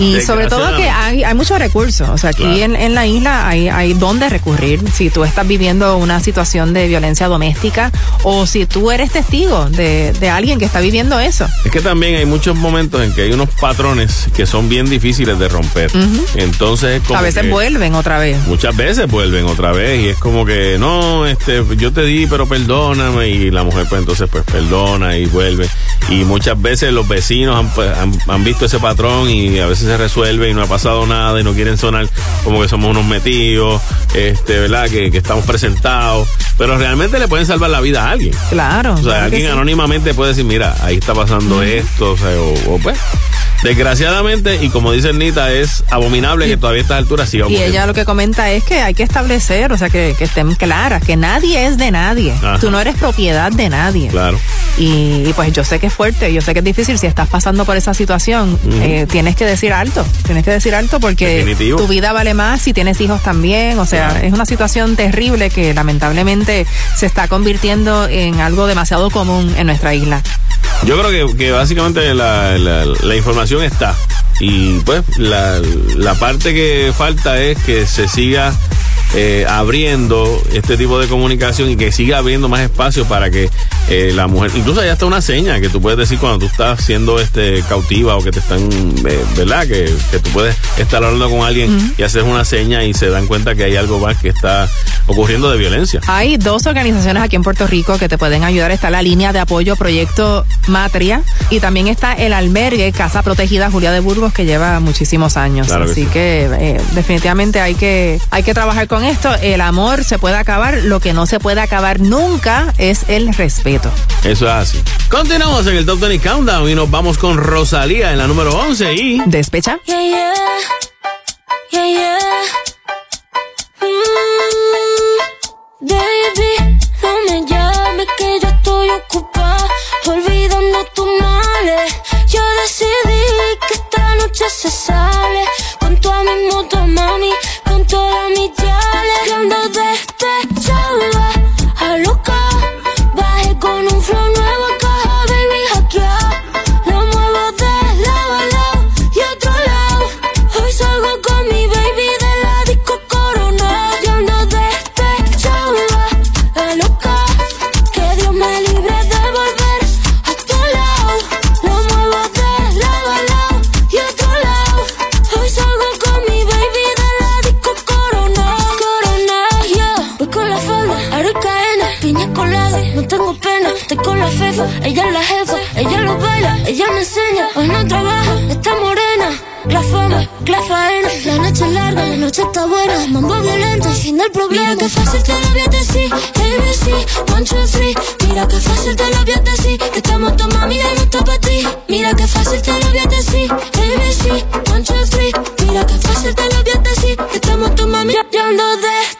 Y sobre todo que hay, hay muchos recursos. O sea, aquí Claro. en, en la isla hay, hay dónde recurrir. Si tú estás viviendo una situación de violencia doméstica o si tú eres testigo de, de alguien que está viviendo eso. Es que también hay muchos momentos en que hay unos patrones que son bien difíciles de romper. Entonces, como A veces que- vuelven otra vez. Muchas veces vuelven otra vez y es como que no, este, yo te di, pero perdóname y la mujer pues entonces pues perdona y vuelve y muchas veces los vecinos han, pues, han, han visto ese patrón y a veces se resuelve y no ha pasado nada y no quieren sonar como que somos unos metidos, este, verdad, que, que estamos presentados, pero realmente le pueden salvar la vida a alguien. Claro. O sea, claro alguien sí. anónimamente puede decir, mira, ahí está pasando esto, o sea, o, o, pues. Desgraciadamente, y como dice Nita, es abominable que todavía a estas alturas siga Y ella lo que comenta es que hay que establecer, o sea, que, que estén claras, que nadie es de nadie. Ajá. Tú no eres propiedad de nadie. Claro. Y, y pues yo sé que es fuerte, yo sé que es difícil. Si estás pasando por esa situación, eh, tienes que decir alto. Tienes que decir alto porque Definitivo. tu vida vale más si tienes hijos también. O sea, Claro. es una situación terrible que lamentablemente se está convirtiendo en algo demasiado común en nuestra isla. Yo creo que, que básicamente la, la- la información está. Y pues la, la parte que falta es que se siga eh, abriendo este tipo de comunicación y que siga abriendo más espacio para que eh, la mujer, incluso hay hasta una seña que tú puedes decir cuando tú estás siendo este cautiva o que te están, eh, ¿verdad? Que, que tú puedes estar hablando con alguien y haces una seña y se dan cuenta que hay algo más que está ocurriendo de violencia. Hay dos organizaciones aquí en Puerto Rico que te pueden ayudar. Está la línea de apoyo Proyecto Matria y también está el albergue Casa Protegida Julia de Burgos que lleva muchísimos años. Claro que Así sí. que eh, definitivamente hay que, hay que trabajar con esto. El amor se puede acabar, lo que no se puede acabar nunca es el respeto. Eso es así. Continuamos en el Top 20 Countdown y nos vamos con Rosalía en la número 11 y... Despecha. Yeah, yeah. Yeah, yeah. Mm, baby, no me llames que yo estoy ocupada, olvidando tus males. Yo decidí que esta noche se sale con toda mi moto, mami, con todas mis estoy con la fefa. Ella es la jefa, ella lo baila, ella me enseña. Hoy no trabaja, está morena. La fama, la faena, la noche es larga, la noche está buena. Mambo violento, el fin del problema. Mira que fácil te lo voy a decir, ABC, one, two, three. Mira que fácil te lo voy a decir, que estamos tu mami, ya no está para. Mira que fácil te lo voy a decir, ABC, one, two, three. Mira que fácil te lo voy a decir, que estamos tu mami, ya ando despechada,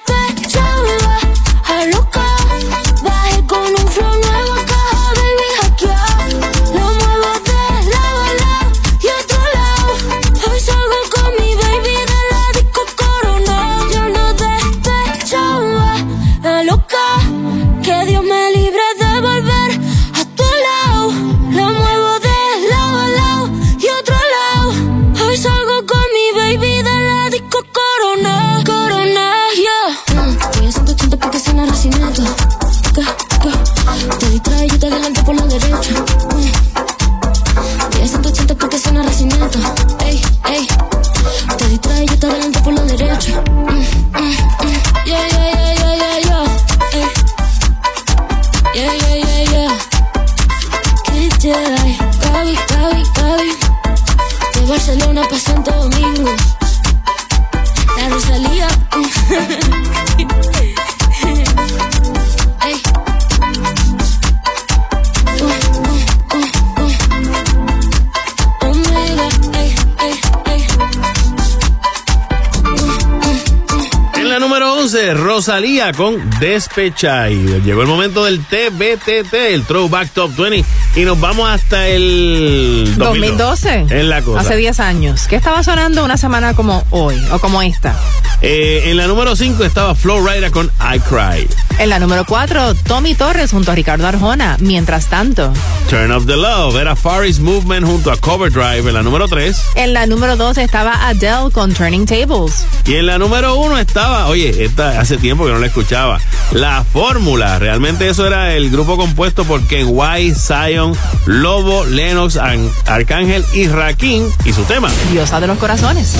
Con Despechai. Llegó el momento del TBTT, el Throwback Top 20. Y nos vamos hasta el 2012. En la cosa. Hace 10 años. ¿Qué estaba sonando una semana como hoy o como esta? Eh, en la número 5 estaba Flow Rider con I Cry. En la número 4, Tommy Torres junto a Ricardo Arjona. Mientras tanto. Turn Up the Love. Era Faris Movement junto a Cover Drive en la número 3. En la número 2 estaba Adele con Turning Tables. Y en la número 1 estaba, oye, esta hace tiempo que no la escuchaba. La Fórmula. Realmente eso era el grupo compuesto por Ken White, Zion, Lobo, Lennox, Arcángel y Rakim y su tema. Diosa de los corazones.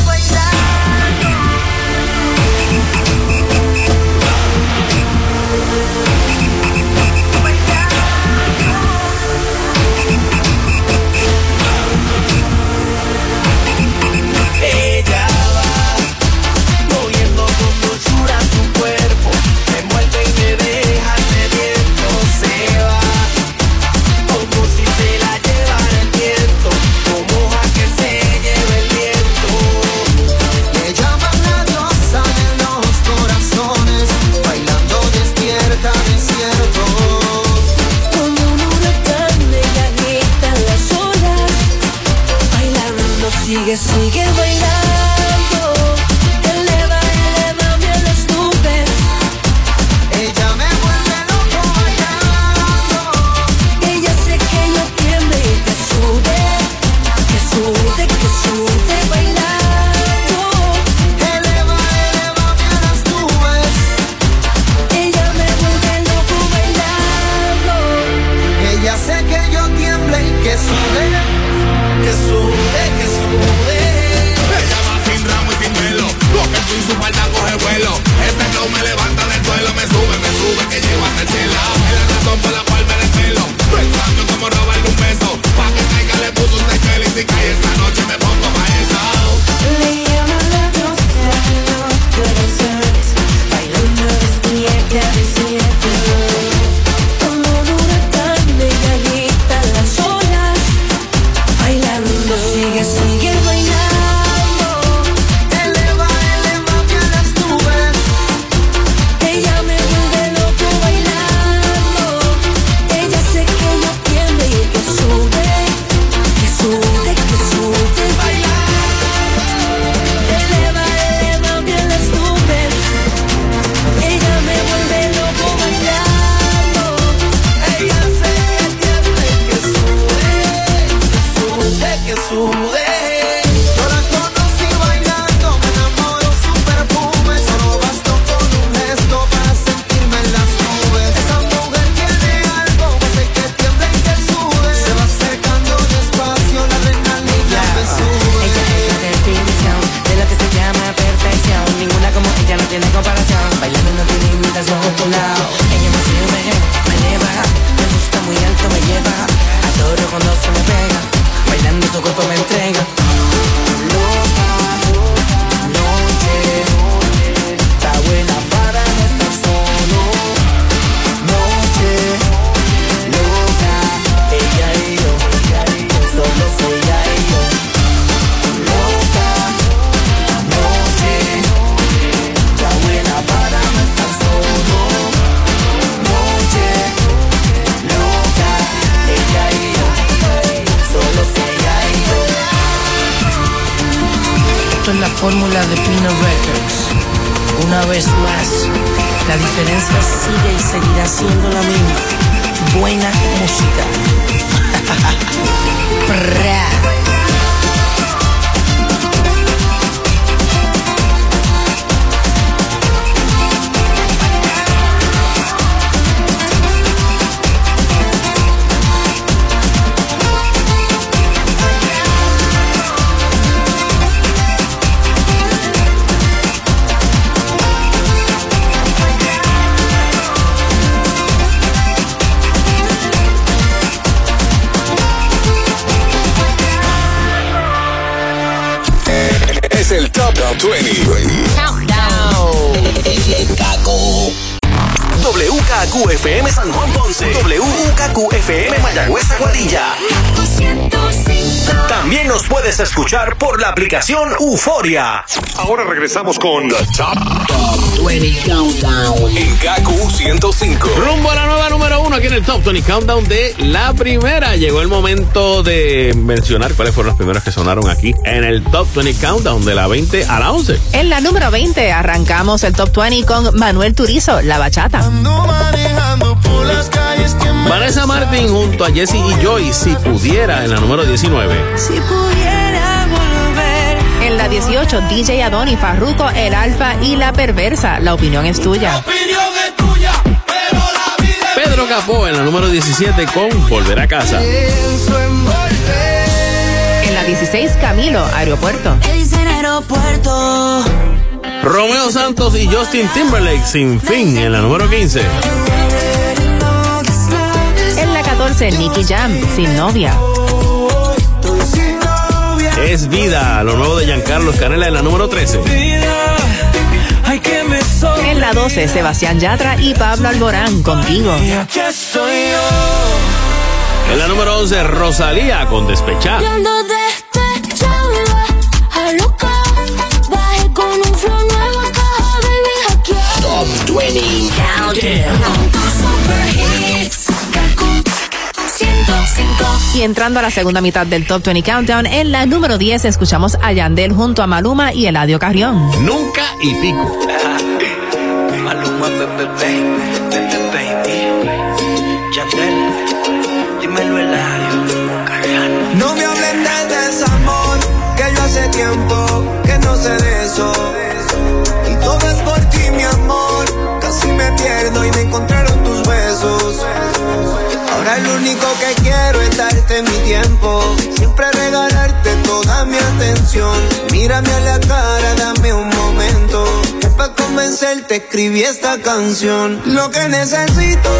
Aplicación Euforia. Ahora regresamos con The Top, 20 Countdown en KQ 105. Rumbo a la nueva número uno aquí en el Top 20 Countdown de la primera. Llegó el momento de mencionar cuáles fueron las primeras que sonaron aquí en el Top 20 Countdown de la 20 a la 11. En la número 20 arrancamos el Top 20 con Manuel Turizo, La Bachata. Vanessa Martin junto a Jesse y Joy, si pudiera, en la número 19. Si pudiera 18, DJ Adoni, Farruko, El Alfa y La Perversa. La opinión es tuya. opinión es tuya, pero la vida es Pedro Capó en la número 17 con Volver a casa. En la 16, Camilo, Aeropuerto. Dicen aeropuerto. Romeo Santos y Justin Timberlake sin fin en la número 15. En la 14, Nicky Jam, Sin Novia. Es vida, lo nuevo de Giancarlo Canela en la número 13. Ay, que me soy. En la 12, Sebastián Yatra y Pablo Alborán, Contigo. En la número 11, Rosalía con Despechá. Yo ando despechada, Y entrando a la segunda mitad del Top 20 Countdown, en la número 10 escuchamos a Yandel junto a Maluma y Eladio Carrión. Nunca y pico. [laughs] Maluma, bebé, bebé, Mírame a la cara, dame un momento. Que para convencerte escribí esta canción. Lo que necesito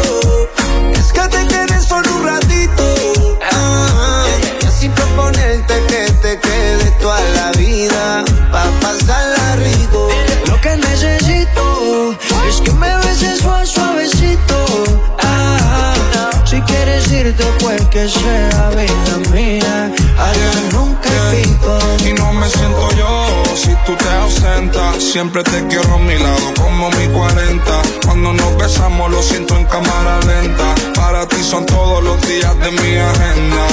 es que te quedes por un ratito. Ah, y así proponerte que te quede toda la vida. Pa' pasarla rico. Lo que necesito es que me beses suave, suavecito. Ah, si quieres irte, pues que sea vida mía. Siento yo si tú te ausentas. Siempre te quiero a mi lado como mi 40. Cuando nos besamos lo siento en cámara lenta. Para ti son todos los días de mi agenda.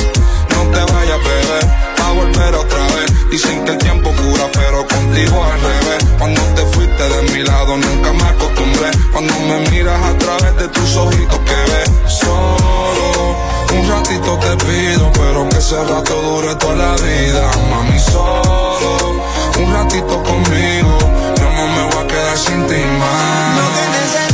No te vayas, bebé, a volver otra vez. Dicen que el tiempo cura, pero contigo al revés. Cuando te fuiste de mi lado nunca me acostumbré. Cuando me miras a través de tus ojitos que ves. Solo un ratito te pido, pero que ese rato dure toda la vida. Mami, solo un ratito conmigo. No me voy a quedar sin ti más.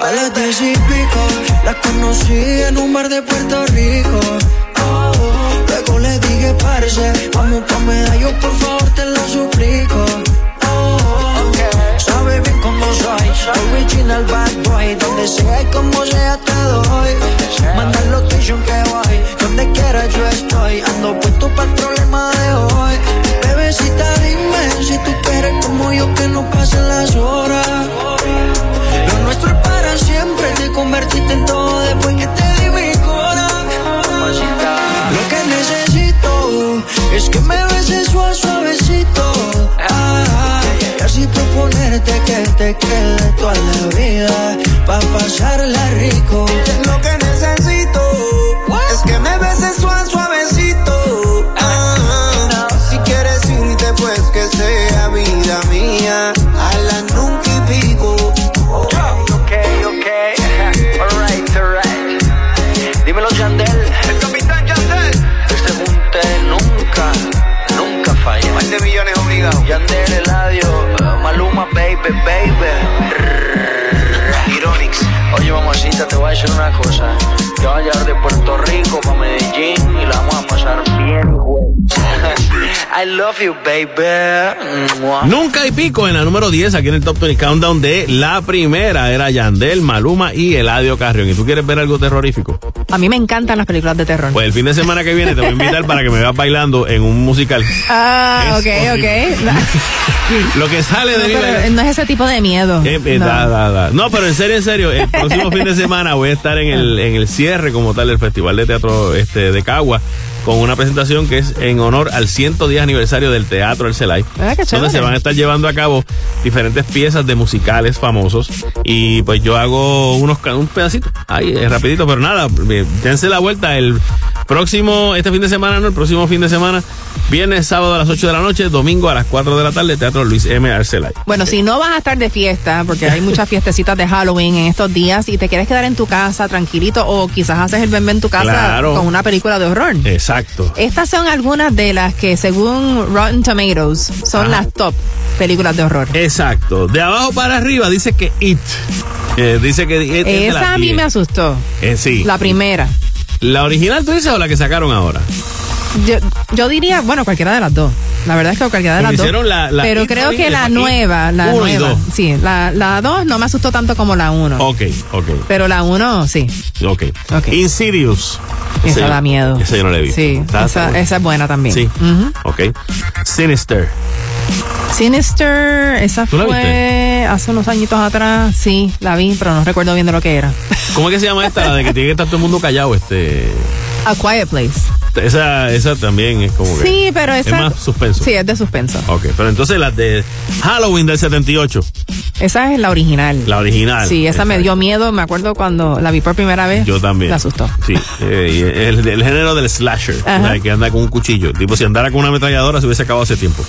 A las diez y pico, la conocí en un bar de Puerto Rico. Oh, luego le dije, parce, vamos pa' medallo, por favor, te lo suplico. Oh, sabe bien cómo soy, original bad boy, donde sea y como sea te doy. Manda el location que voy, donde quiera yo estoy, ando puesto para el problema de hoy. Bebecita, dime si tú quieres como yo que no pasen las horas. Lo nuestro es siempre, te convertiste en todo después que te di mi cora. Lo que necesito es que me beses suave, suavecito. Ah, y así proponerte que te quede toda la vida, pa' pasarla rico. baby, baby. Ironics. Oye, mamacita, te voy a decir una cosa. Yo voy a llevar de Puerto Rico para Medellín y la vamos a pasar bien, güey. I love you, baby. Nunca hay pico en la número 10 aquí en el Top 20 Countdown de la primera. Era Yandel, Maluma y Eladio Carrión. ¿Y tú quieres ver algo terrorífico? A mí me encantan las películas de terror. Pues el fin de semana que viene te voy a invitar para que me veas bailando en un musical. ah, Es ok, ok. Lo que sale de No, pero no es ese tipo de miedo. Eh, eh, No. da, da, da. No, pero en serio, en serio, el próximo [laughs] fin de semana voy a estar en el, en el cierre como tal del Festival de Teatro este, de Cagua con una presentación que es en honor al 110 aniversario del Teatro El Celay, Ah, qué donde se van a estar llevando a cabo diferentes piezas de musicales famosos. Y pues yo hago unos un pedacito ahí eh, rapidito, pero nada, eh, dense la vuelta el próximo, este fin de semana, no, el próximo fin de semana, viernes, sábado a las 8 de la noche, domingo a las 4 de la tarde, Teatro Luis M. Arcelay. Bueno, si no vas a estar de fiesta, porque hay muchas fiestecitas de Halloween en estos días y te quieres quedar en tu casa tranquilito o quizás haces el bebé en tu casa Claro. con una película de horror. Exacto. Estas son algunas de las que según Rotten Tomatoes son Ajá. las top películas de horror. Exacto. De abajo para arriba dice que It. Eh, dice que It es de las Esa a mí 10. me asustó. Eh, sí. La primera. ¿La original tú dices o la que sacaron ahora? Yo, yo diría, bueno, cualquiera de las dos. La verdad es que cualquiera de las dos. hicieron la- la Pero creo que la nueva, la y nueva. dos. Sí, la, la dos no me asustó tanto como la uno. Ok, ok. Pero la uno, sí. Ok. Insidious. Esa da miedo. Esa yo no la visto. Sí, esa, esa es buena también. Sí. Ok. Sinister. Sinister, esa ¿Tú la fue hace unos añitos atrás. Sí, la vi, pero no recuerdo bien de lo que era. ¿Cómo es que se llama esta? La de que tiene que estar todo el mundo callado. Este. A Quiet Place. Esa, esa también es como que. Sí, pero esa. Es más suspenso. Sí, es de suspenso. Ok, pero entonces las de Halloween del 78. Esa es la original. La original. Sí, esa me dio miedo. Me acuerdo cuando la vi por primera vez. Yo también. Me asustó. Sí, eh, el, el género del slasher, sea, que anda con un cuchillo. Tipo, si andara con una ametralladora se hubiese acabado hace tiempo.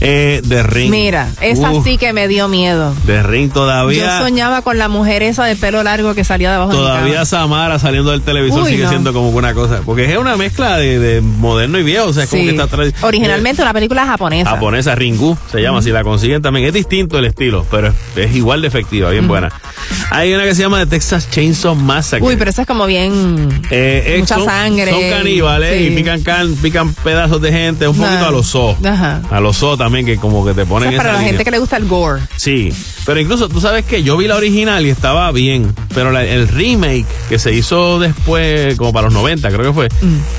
Eh, The Ring. Mira, esa Uh, sí que me dio miedo. The Ring Yo todavía. soñaba con la mujer esa de pelo largo que salía debajo de mi Todavía. Samara saliendo del televisor Uy, sigue no. siendo como una cosa. Porque es una mezcla de, de moderno y viejo. O sea, es como que está atrás. Originalmente una película japonesa. Japonesa Ringu se llama, si la consiguen también. Es distinto el estilo, pero es, es igual de efectiva, bien buena. Hay una que se llama The Texas Chainsaw Massacre. Uy, pero esa es como bien. Eh, eh, mucha son, sangre. Son caníbales Sí. y pican, can- pican pedazos de gente, un poquito a los. Ajá. A los también, que como que te ponen Esa es esa para la gente que le gusta el gore. Sí, pero incluso tú sabes que yo vi la original y estaba bien, pero la- el remake que se hizo después, como para los 90, creo que fue,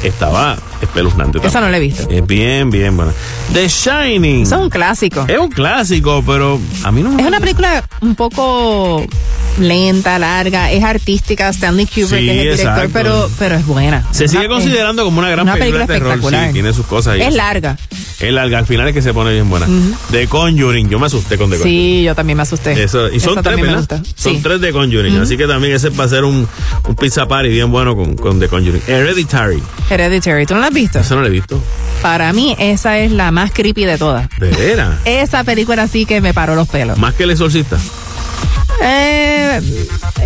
estaba espeluznante. Mm. Esa no la he visto. Es bien, bien buena. The Shining. Eso es un clásico. Es un clásico, pero a mí no me Es una película un poco lenta, larga, es artística, Stanley Kubrick Sí, es el director, exacto. pero, pero es buena. Se Es sigue una- considerando como una gran una película, película de terror. Sí, tiene sus cosas ahí. Es larga. Es larga, al final es que se pone bien buena. The Conjuring, yo me asusté con The Conjuring. Sí, yo también me asusté. Eso, y son tres, ¿verdad? Son Sí. tres de Conjuring, así que también ese va a ser un, un pizza party bien bueno con, con The Conjuring. Hereditary, Hereditary, ¿tú no la has visto? eso no lo he visto. Para mí esa es la más creepy de todas. De veras. Esa película sí que me paró los pelos. Más que el exorcista. Eh,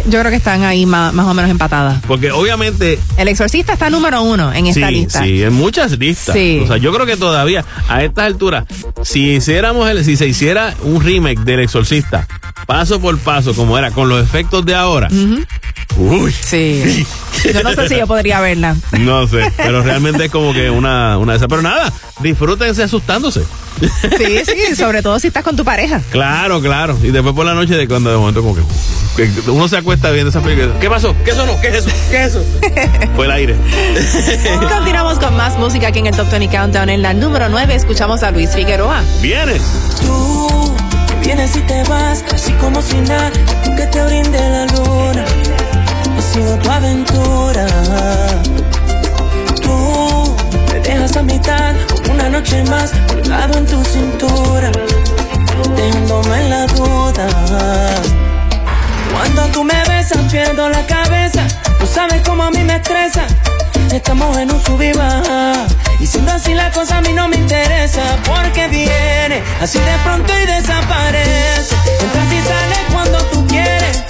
yo creo que están ahí más, más o menos empatadas. Porque obviamente. El Exorcista está número uno en esta sí, lista. sí, en muchas listas. Sí. O sea, yo creo que todavía, a estas alturas, si hiciéramos el, si se hiciera un remake del exorcista, paso por paso, como era, con los efectos de ahora. Uy. Sí. [laughs] Yo no sé si yo podría verla. No sé, pero realmente es como que una, una de esas. Pero nada, disfrútense asustándose. Sí, sí, sobre todo si estás con tu pareja. Claro, claro. Y después por la noche de cuando de momento como que, que uno se acuesta viendo esa película. ¿Qué pasó? ¿Qué sonó? ¿Qué es eso? ¿Qué es eso? [laughs] Fue el aire. [laughs] Continuamos con más música aquí en el Top 20 Countdown. En la número 9 escuchamos a Luis Figueroa. Vienes. Tú vienes y te vas, así como si nada, que te brinde la luna. Ha sido tu aventura. Tú me dejas a mitad, una noche más, colgado en tu cintura, teniéndome en la duda. Cuando tú me besas, pierdo la cabeza. No sabes cómo a mí me estresa. Estamos en un sub. Y siendo así la cosa a mí no me interesa. Porque viene así de pronto y desaparece. Entras y sales cuando tú quieres.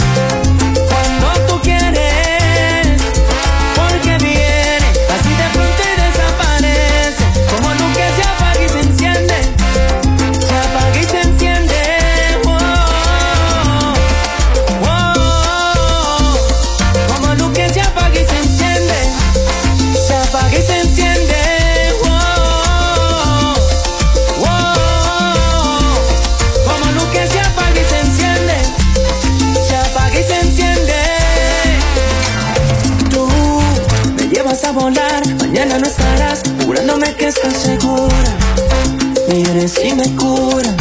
Estás segura. Vienes y me curas.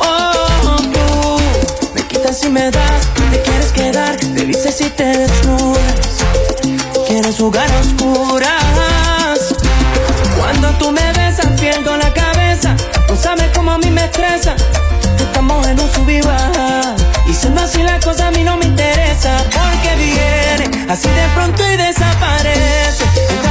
Oh, tú me quitas y me das. Te quieres quedar, te dices y te desnudas. Quieres jugar a oscuras. Cuando tú me besas, pierdo la cabeza. No sabes cómo a mí me estresa. Estamos en un sub. Y siendo así la cosa a mí no me interesa. Porque viene así de pronto y desaparece.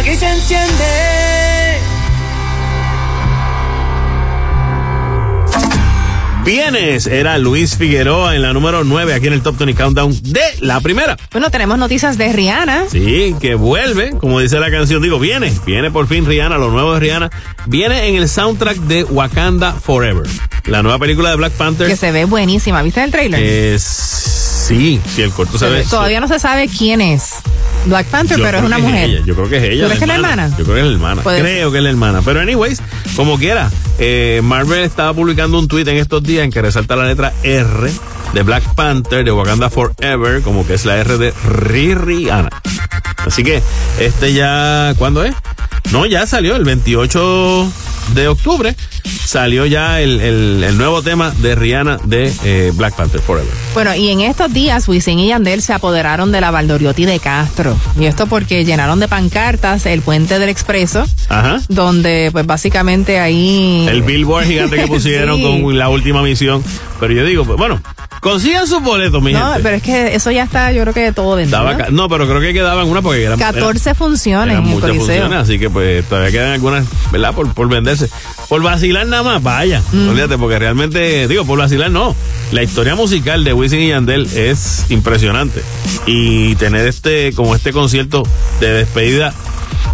Apaga y se enciende. Vienes, era Luis Figueroa en la número 9 aquí en el Top 20 Countdown de la primera. Bueno, tenemos noticias de Rihanna. Sí, que vuelve, como dice la canción, digo, viene, viene por fin Rihanna, lo nuevo de Rihanna, viene en el soundtrack de Wakanda Forever, la nueva película de Black Panther. Que se ve buenísima. ¿Viste el trailer? Es, sí, sí, el corto se ve. Todavía no se sabe quién es Black Panther, Yo pero es una mujer. yo creo que es ella. ¿Tú crees que es la hermana? Yo creo que es la hermana. Creo que es la hermana. Pero, anyways, como quiera, eh, Marvel estaba publicando un tweet en estos días en que resalta la letra R de Black Panther de Wakanda Forever, como que es la R de Rihanna. Así que, este ya, ¿cuándo es? No, ya salió el 28 de octubre. Salió ya el, el- el nuevo tema de Rihanna de eh, Black Panther Forever. Bueno, y en estos días Wisin y Yandel se apoderaron de la Valdoriotti de Castro. Y esto porque llenaron de pancartas el puente del Expreso, Ajá. donde pues básicamente ahí... El billboard gigante que [laughs] pusieron Sí. con la última misión. Pero yo digo, pues, bueno, consigan sus boletos, mi No, gente. pero es que eso ya está, yo creo que todo. Daba ca- no, pero creo que quedaban una porque eran, 14 eran- funciones eran en el muchas Coliseo. funciones, así que pues todavía quedan algunas, ¿verdad? Por, por venderse. Por vacilar nada más, vaya. Mm. Olvídate, porque realmente, digo, por vacilar no. La historia musical de Wisin y Yandel es impresionante. Y tener este, como este concierto de despedida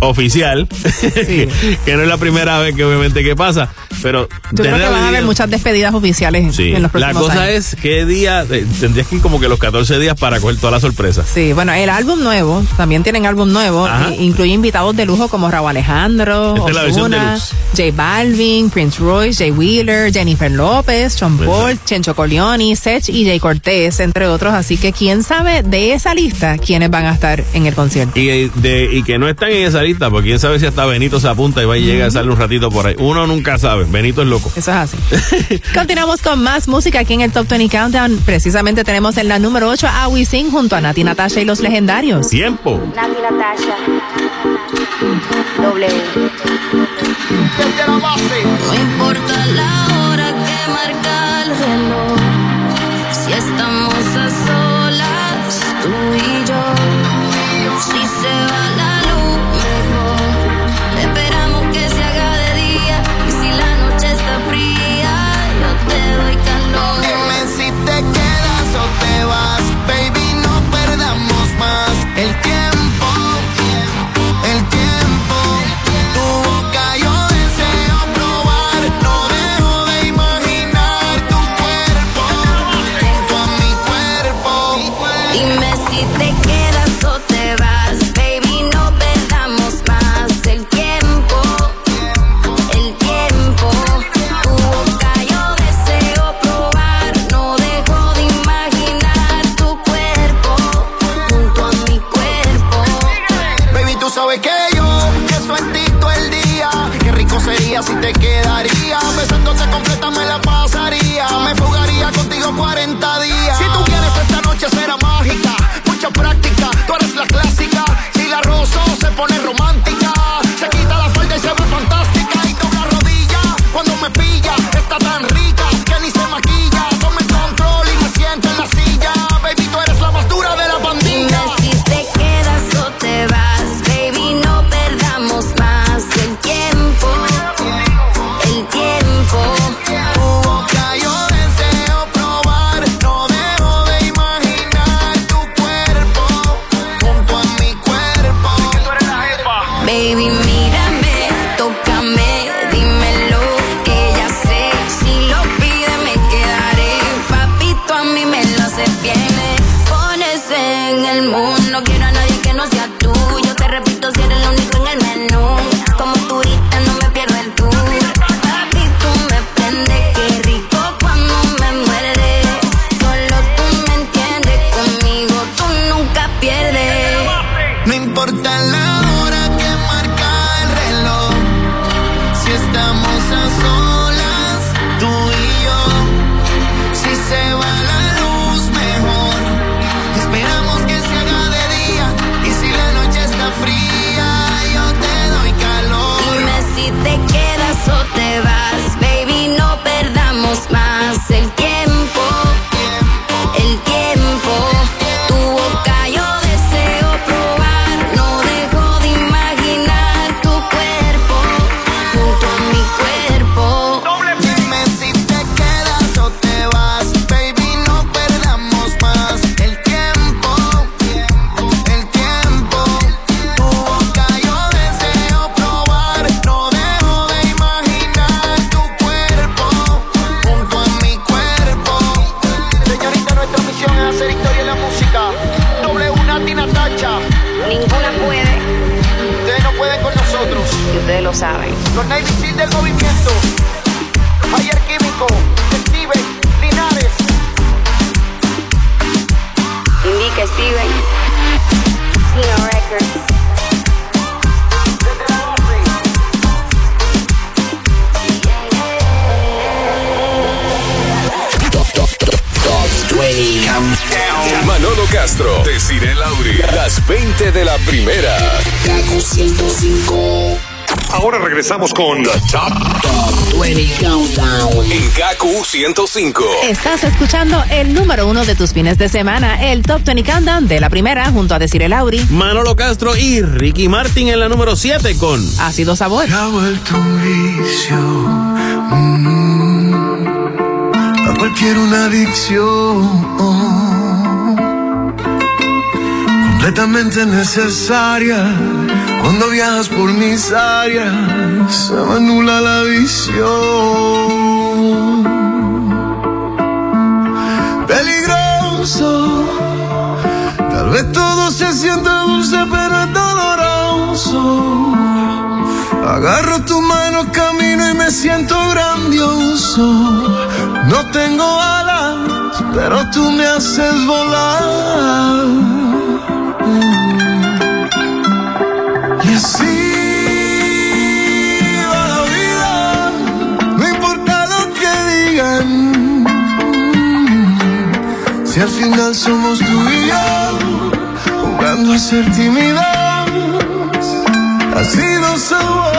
oficial, [laughs] que no es la primera vez que obviamente que pasa, pero Yo creo que van a haber muchas despedidas oficiales en- Sí, en los la próximos cosa años. es qué día, eh, tendrías que ir como que los 14 días para coger toda la sorpresa. Sí, bueno, el álbum nuevo, también tienen álbum nuevo, i- incluye invitados de lujo como Raúl Alejandro, la Ozuna. J Balvin, Prince Royce, Jay Wheeler, Jennifer López, Sean Paul, Chencho Corleone, Sech y Jay Cortés, entre otros. Así que quién sabe de esa lista quiénes van a estar en el concierto. Y, eh, de, y que no están en esa lista, porque quién sabe si hasta Benito se apunta y va y llega a salir un ratito por ahí. Uno nunca sabe, Benito es loco. Eso es así. [laughs] Continuamos con más música aquí en el Top 20 Countdown. Precisamente tenemos en la número 8 a Wisin junto a Nati Natasha y los legendarios. Tiempo. Nati Natasha. Doble. No importa la hora que marca el Regresamos con The Top, 20 Countdown. en Kaku 105. Estás escuchando el número uno de tus fines de semana, el Top 20 Countdown de la primera, junto a Desiree Lauri. Manolo Castro y Ricky Martin en la número 7 con Ácido Sabor. Ha vuelto un vicio. mm, a cualquier una adicción. Completamente necesaria. Cuando viajas por mis áreas, se me anula la visión. Peligroso. Tal vez todo se siente dulce, pero es doloroso. Agarro tu mano, camino y me siento grandioso. No tengo alas, pero tú me haces volar. Final somos tú y yo, jugando a ser tímidos, así no sabor.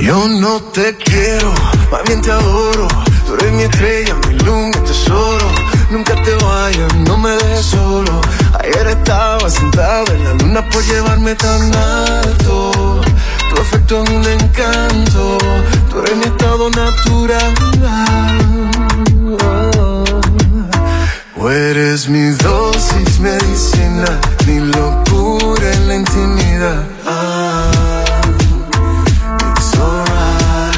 Yo no te quiero, más bien te adoro. Tú eres mi estrella, mi luz, mi tesoro. Nunca te vayas, no me dejes solo. Ayer estaba sentado en la luna por llevarme tan alto. Tu afecto es un encanto, tú eres mi estado natural. O eres mi dosis medicina, mi locura en la intimidad. Ah, it's alright.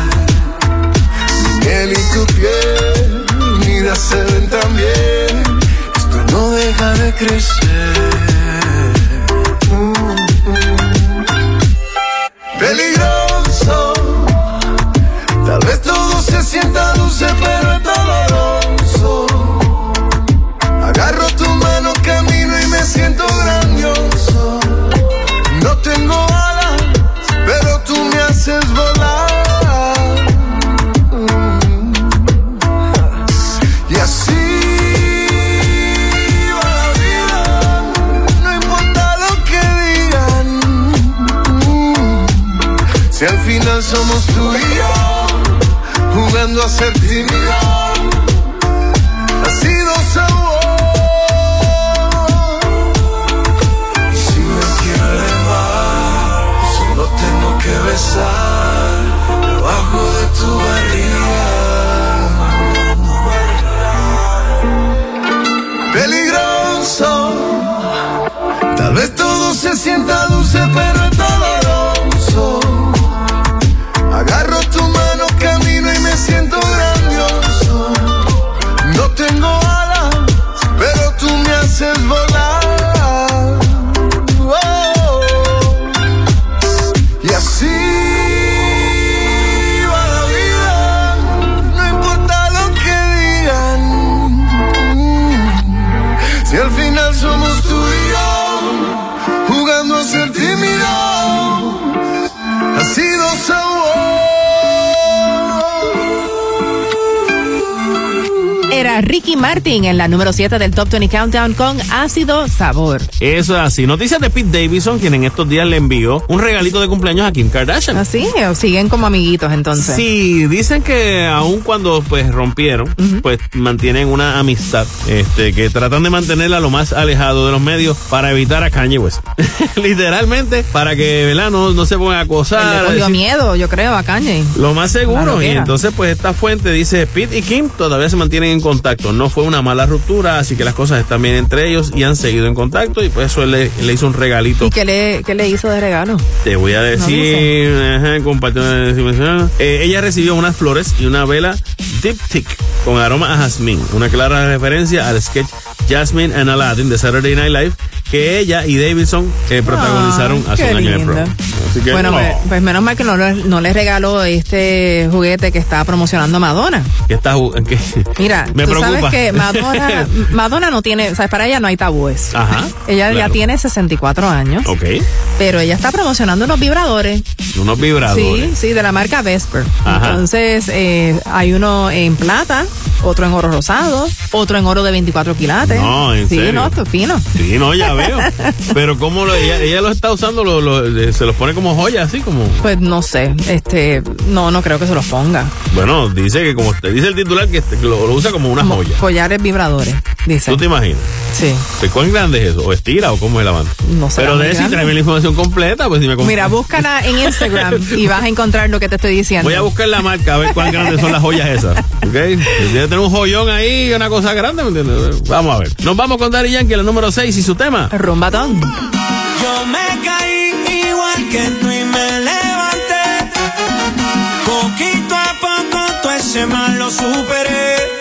Mi miel y tu piel, unidas se ven tan bien. Esto no deja de crecer. En la número 7 del Top 20 Countdown con Ácido Sabor. Eso es así. Noticias de Pete Davidson, quien en estos días le envió un regalito de cumpleaños a Kim Kardashian. Así, o siguen como amiguitos entonces. Sí, dicen que aun cuando pues rompieron, pues mantienen una amistad, este, que tratan de mantenerla lo más alejado de los medios para evitar a Kanye West. [laughs] Literalmente, para que, ¿verdad? No, no se pongan a acosar. le decir- miedo, yo creo, a Kanye. Lo más seguro. Y entonces, pues esta fuente dice, Pete y Kim todavía se mantienen en contacto. No fue una mala ruptura, así que las cosas están bien entre ellos y han seguido en contacto y pues eso él le, le hizo un regalito. ¿Y qué le, qué le hizo de regalo? Te voy a decir, ajá, compartió. Eh, ella recibió unas flores y una vela diptych con aroma a jazmín, una clara referencia al sketch Jasmine and Aladdin de Saturday Night Live que ella y Davidson eh, protagonizaron hace un año. Así que, Bueno, no, pues, menos mal que no, le- no le regaló este juguete que estaba promocionando Madonna. que está que- [laughs] Mira, Me tú preocupa. sabes que [laughs] Madonna, Madonna no tiene, sabes, para ella no hay tabúes. Ajá. Ella ya tiene 64 años, Ok, pero ella está promocionando unos vibradores. unos Sí, vibradores. sí, de la marca Vesper. Ajá. Entonces, eh, hay uno en plata, otro en oro rosado, otro en oro de 24 quilates. No, ¿en sí, serio? no, esto es fino. Sí, no, ya [laughs] Pero cómo lo, ella, ella los está usando, lo- lo- eh, se los pone como joya, así como. Pues no sé, este, no, no creo que se los ponga. Bueno, dice que como te dice el titular que este- lo, lo usa como una joya. Collares vibradores, dice. ¿Tú te imaginas? Sí. ¿De cuán grande es eso? ¿O estira o cómo es la banda? No sé. Pero de eso y tráeme la información completa, pues si me Mira, búscala en Instagram y vas a encontrar lo que te estoy diciendo. Voy a buscar la marca a ver cuán grandes son las joyas esas. ¿Ok? Debe tener un joyón ahí, una cosa grande, ¿me entiendes? Vamos a ver. Nos vamos con Daddy Yankee, la número 6 y su tema. Rumbatón. Yo me caí igual que tú y me levanté. Poquito a poco todo ese mal lo superé.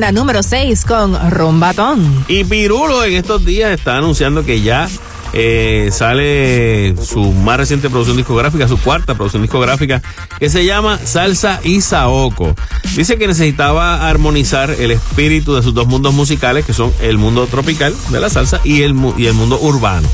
La número 6 con Rumbatón. Y Pirulo en estos días está anunciando que ya eh, sale su más reciente producción discográfica, su cuarta producción discográfica, que se llama Salsa y Saoco. Dice que necesitaba armonizar el espíritu de sus dos mundos musicales, que son el mundo tropical de la salsa y el, y el mundo urbano.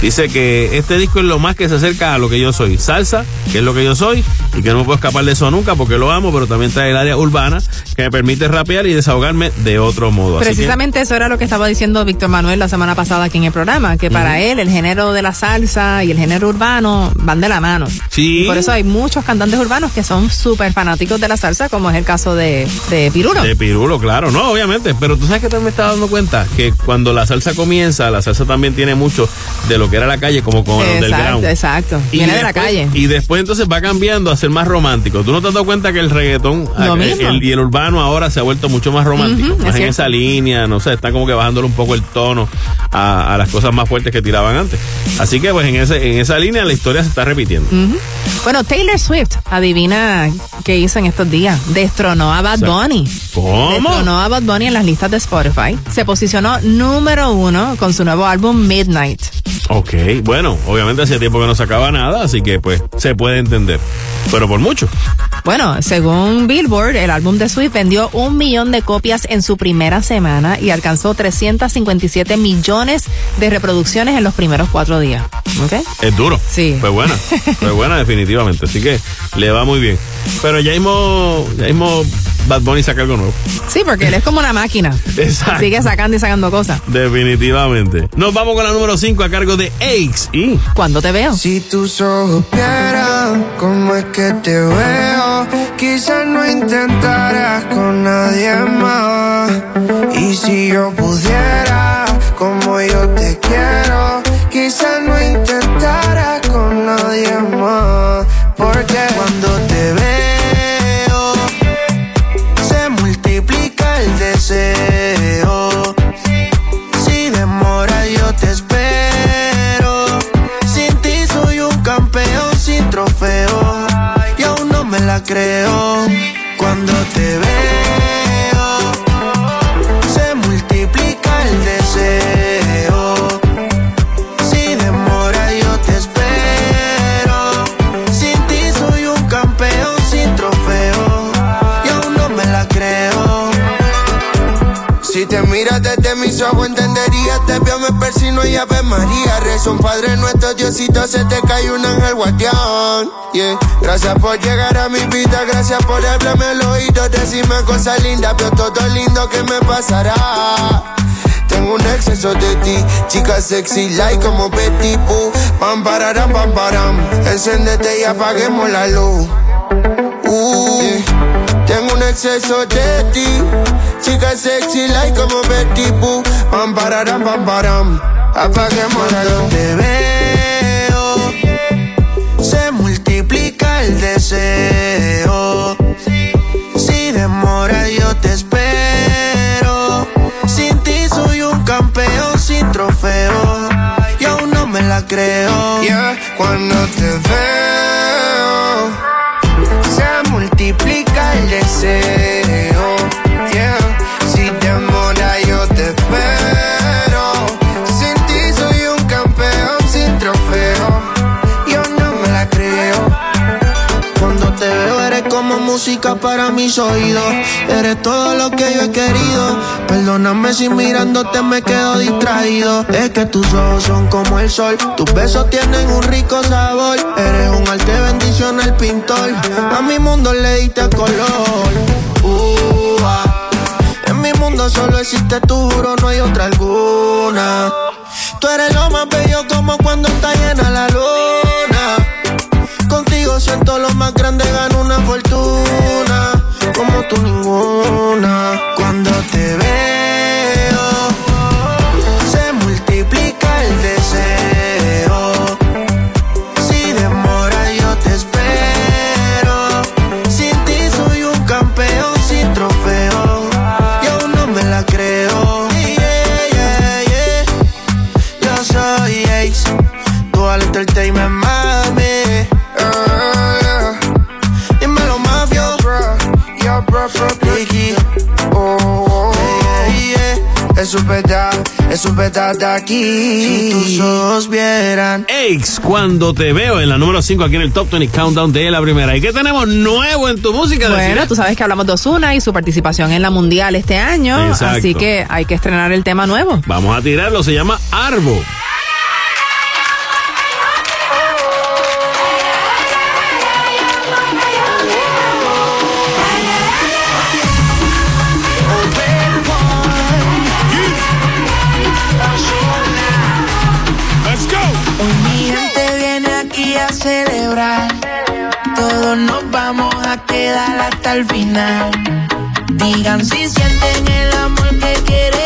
Dice que este disco es lo más que se acerca a lo que yo soy. Salsa, que es lo que yo soy, y que no me puedo escapar de eso nunca porque lo amo, pero también trae el área urbana que me permite rapear y desahogarme de otro modo. Que- Precisamente eso era lo que estaba diciendo Víctor Manuel la semana pasada aquí en el programa, que para él el género de la salsa y el género urbano van de la mano. Sí. Y por eso hay muchos cantantes urbanos que son súper fanáticos de la salsa, como es el caso de, de Pirulo. De Pirulo, claro, no, obviamente. Pero tú sabes que también me estaba dando cuenta que cuando la salsa comienza, la salsa también tiene mucho de lo que era la calle, como con el exacto, underground. exacto. Y Viene de la calle. Y después entonces va cambiando a ser más romántico. ¿Tú no te has dado cuenta que el reggaetón el- y el urbano ahora se ha vuelto mucho más romántico? Más en cierto. esa línea, no sé, está como que bajándole un poco el tono a, a las cosas más fuertes que tiraban antes. Así que pues en, ese, en esa línea la historia se está repitiendo. Bueno, Taylor Swift, adivina qué hizo en estos días. Destronó a Bad Bunny. ¿Cómo? Destronó a Bad Bunny en las listas de Spotify. Se posicionó número uno con su nuevo álbum Midnight. Ok, bueno, obviamente hacía tiempo que no sacaba nada, así que pues se puede entender. Pero por mucho. Bueno, según Billboard, el álbum de Swift vendió un millón de copias en su primera semana y alcanzó 357 millones de reproducciones en los primeros cuatro días. ¿Ok? Es duro. Sí. Fue buena. Fue buena [laughs] definitivamente. Así que le va muy bien. Pero ya mismo, ya mismo Bad Bunny saca algo nuevo. Sí, porque él es como una máquina. [laughs] Exacto. Sigue sacando y sacando cosas. Definitivamente. Nos vamos con la número 5 a cargo de Aches y... Cuando te veo. Si tus ojos vieran cómo es que te veo, quizás no intentarás con nadie más. Y si yo pudiera, como yo te quiero, quizás no intentarás con nadie más. Porque cuando te veo, se multiplica el deseo. Si demora yo te espero. Sin ti soy un campeón sin trofeo. Y aún no me la creo. Cuando te veo, se multiplica el deseo. Si te miras desde mis ojos entenderías Te veo, me persino y Ave María Rezo un Padre Nuestro, Diosito, se te cae un ángel guardián yeah. Gracias por llegar a mi vida, gracias por hablarme al oído Decirme cosas lindas, veo todo lindo que me pasará tengo un exceso de ti, chica sexy like como Betty Boo. Pam pararam, pam param. Encéndete y apaguemos la luz. Exceso de ti, chica sexy like como Betty Boo. Pam pararam, pam param. Apaguemos la luz. Te veo, se multiplica el deseo. Si demora yo te espero. Sin ti soy un campeón sin trofeo. Y aún no me la creo. Yeah, cuando te veo, multiplica el deseo. Eres todo lo que yo he querido. Perdóname si mirándote me quedo distraído. Es que tus ojos son como el sol. Tus besos tienen un rico sabor. Eres un arte bendición al pintor. A mi mundo le diste color. En mi mundo solo existe tu juro, no hay otra alguna. Tú eres lo más bello como cuando está llena la luna. Contigo siento lo más grande, gano una fortuna. Como tú ninguna. Cuando te veo, de aquí. Si tus ojos vieran. Aches, cuando te veo en la número 5 aquí en el Top 20 Countdown de la primera. ¿Y qué tenemos nuevo en tu música? Bueno, tú sabes que hablamos de Ozuna y su participación en la Mundial este año, Exacto. así que hay que estrenar el tema nuevo. Vamos a tirarlo, se llama Arbo. Quedar hasta el final. Digan si sienten el amor que quieren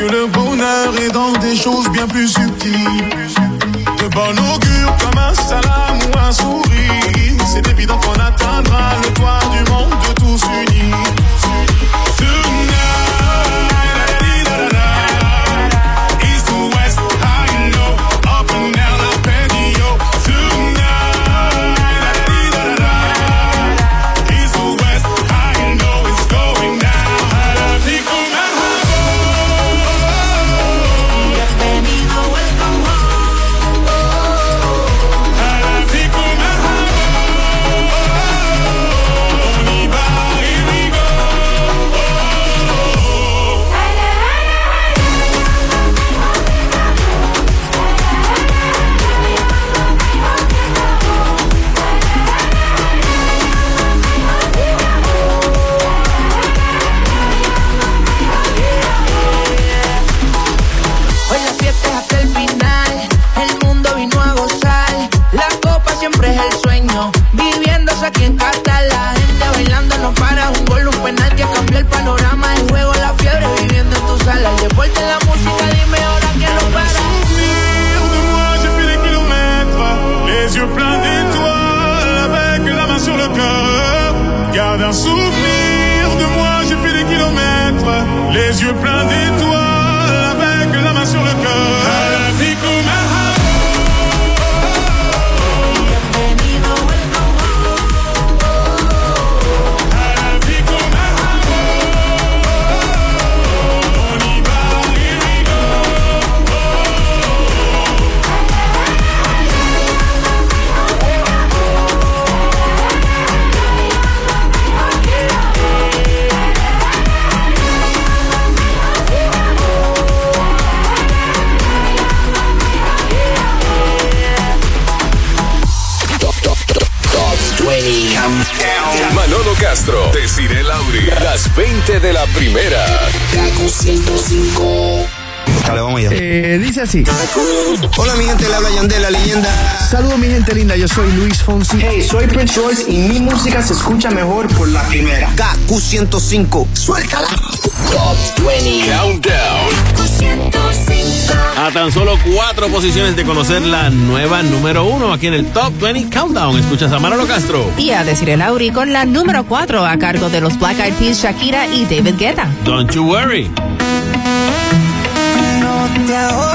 que le bonheur est dans des choses bien plus subtiles. De bon augure comme un salam ou un sourire, c'est évident qu'on atteindra le toit du monde de tous unis. Así. Hola mi gente, le habla Yandel, la leyenda. Saludos mi gente linda, yo soy Luis Fonsi. Hey, soy Prince Royce y mi música se escucha mejor por la primera. KQ105, suéltala. Top 20 Countdown. A tan solo cuatro posiciones de conocer la nueva número uno aquí en el Top 20 Countdown. Escuchas a Manolo Castro. Y a decir el Lauri con la número 4 a cargo de los Black Eyed Peas, Shakira y David Guetta. Don't you worry. No te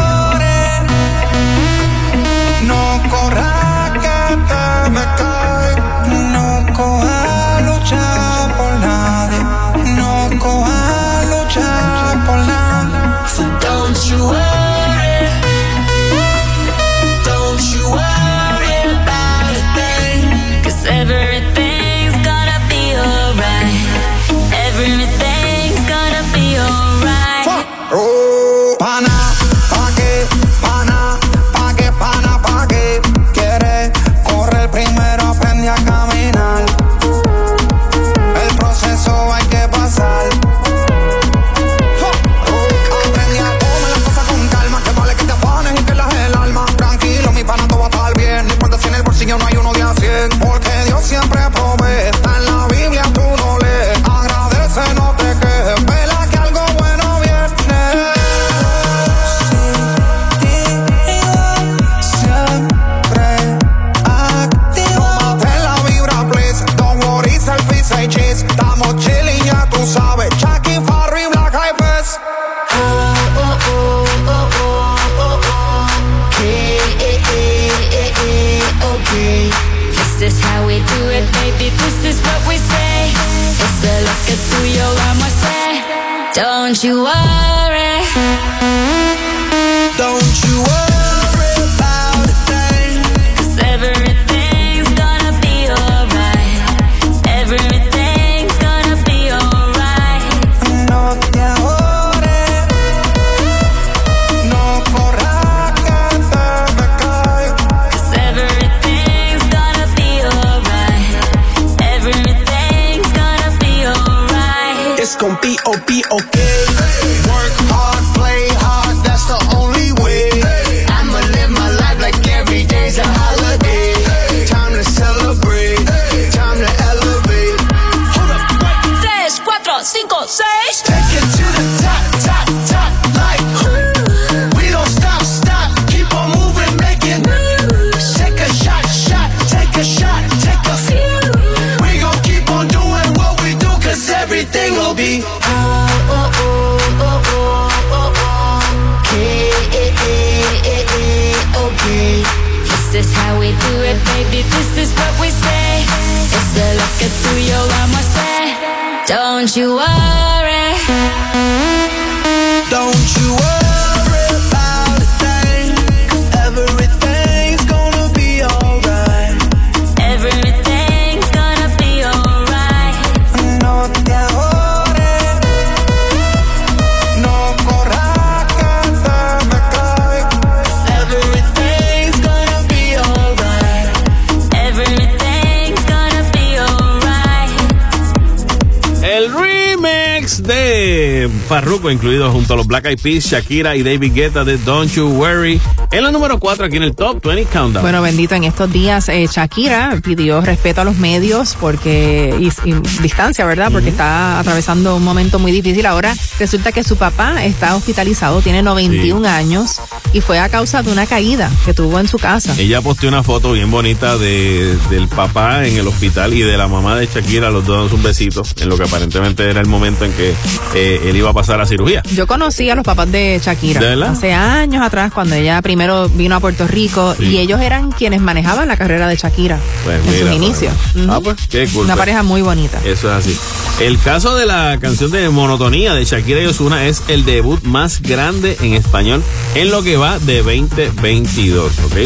Farruko, incluido junto a los Black Eyed Peas, Shakira y David Guetta de Don't You Worry. En la número 4 aquí en el Top 20 Countdown. Bueno, bendito, en estos días eh, Shakira pidió respeto a los medios porque y, y distancia, ¿verdad? Porque está atravesando un momento muy difícil. Ahora resulta que su papá está hospitalizado, tiene 91 años y fue a causa de una caída que tuvo en su casa. Ella posteó una foto bien bonita de, del papá en el hospital y de la mamá de Shakira, los dos un besito, en lo que aparentemente era el momento en que eh, él iba a pasar a cirugía. Yo conocí a los papás de Shakira hace años atrás cuando ella primero vino a Puerto Rico Sí. y ellos eran quienes manejaban la carrera de Shakira Pues en sus mira, inicios. pues. Ujú. Ah, pues, qué cool. Una pareja muy bonita. Eso es así. El caso de la canción de Monotonía de Shakira y Ozuna es el debut más grande en español en lo que va de 2022, ¿ok?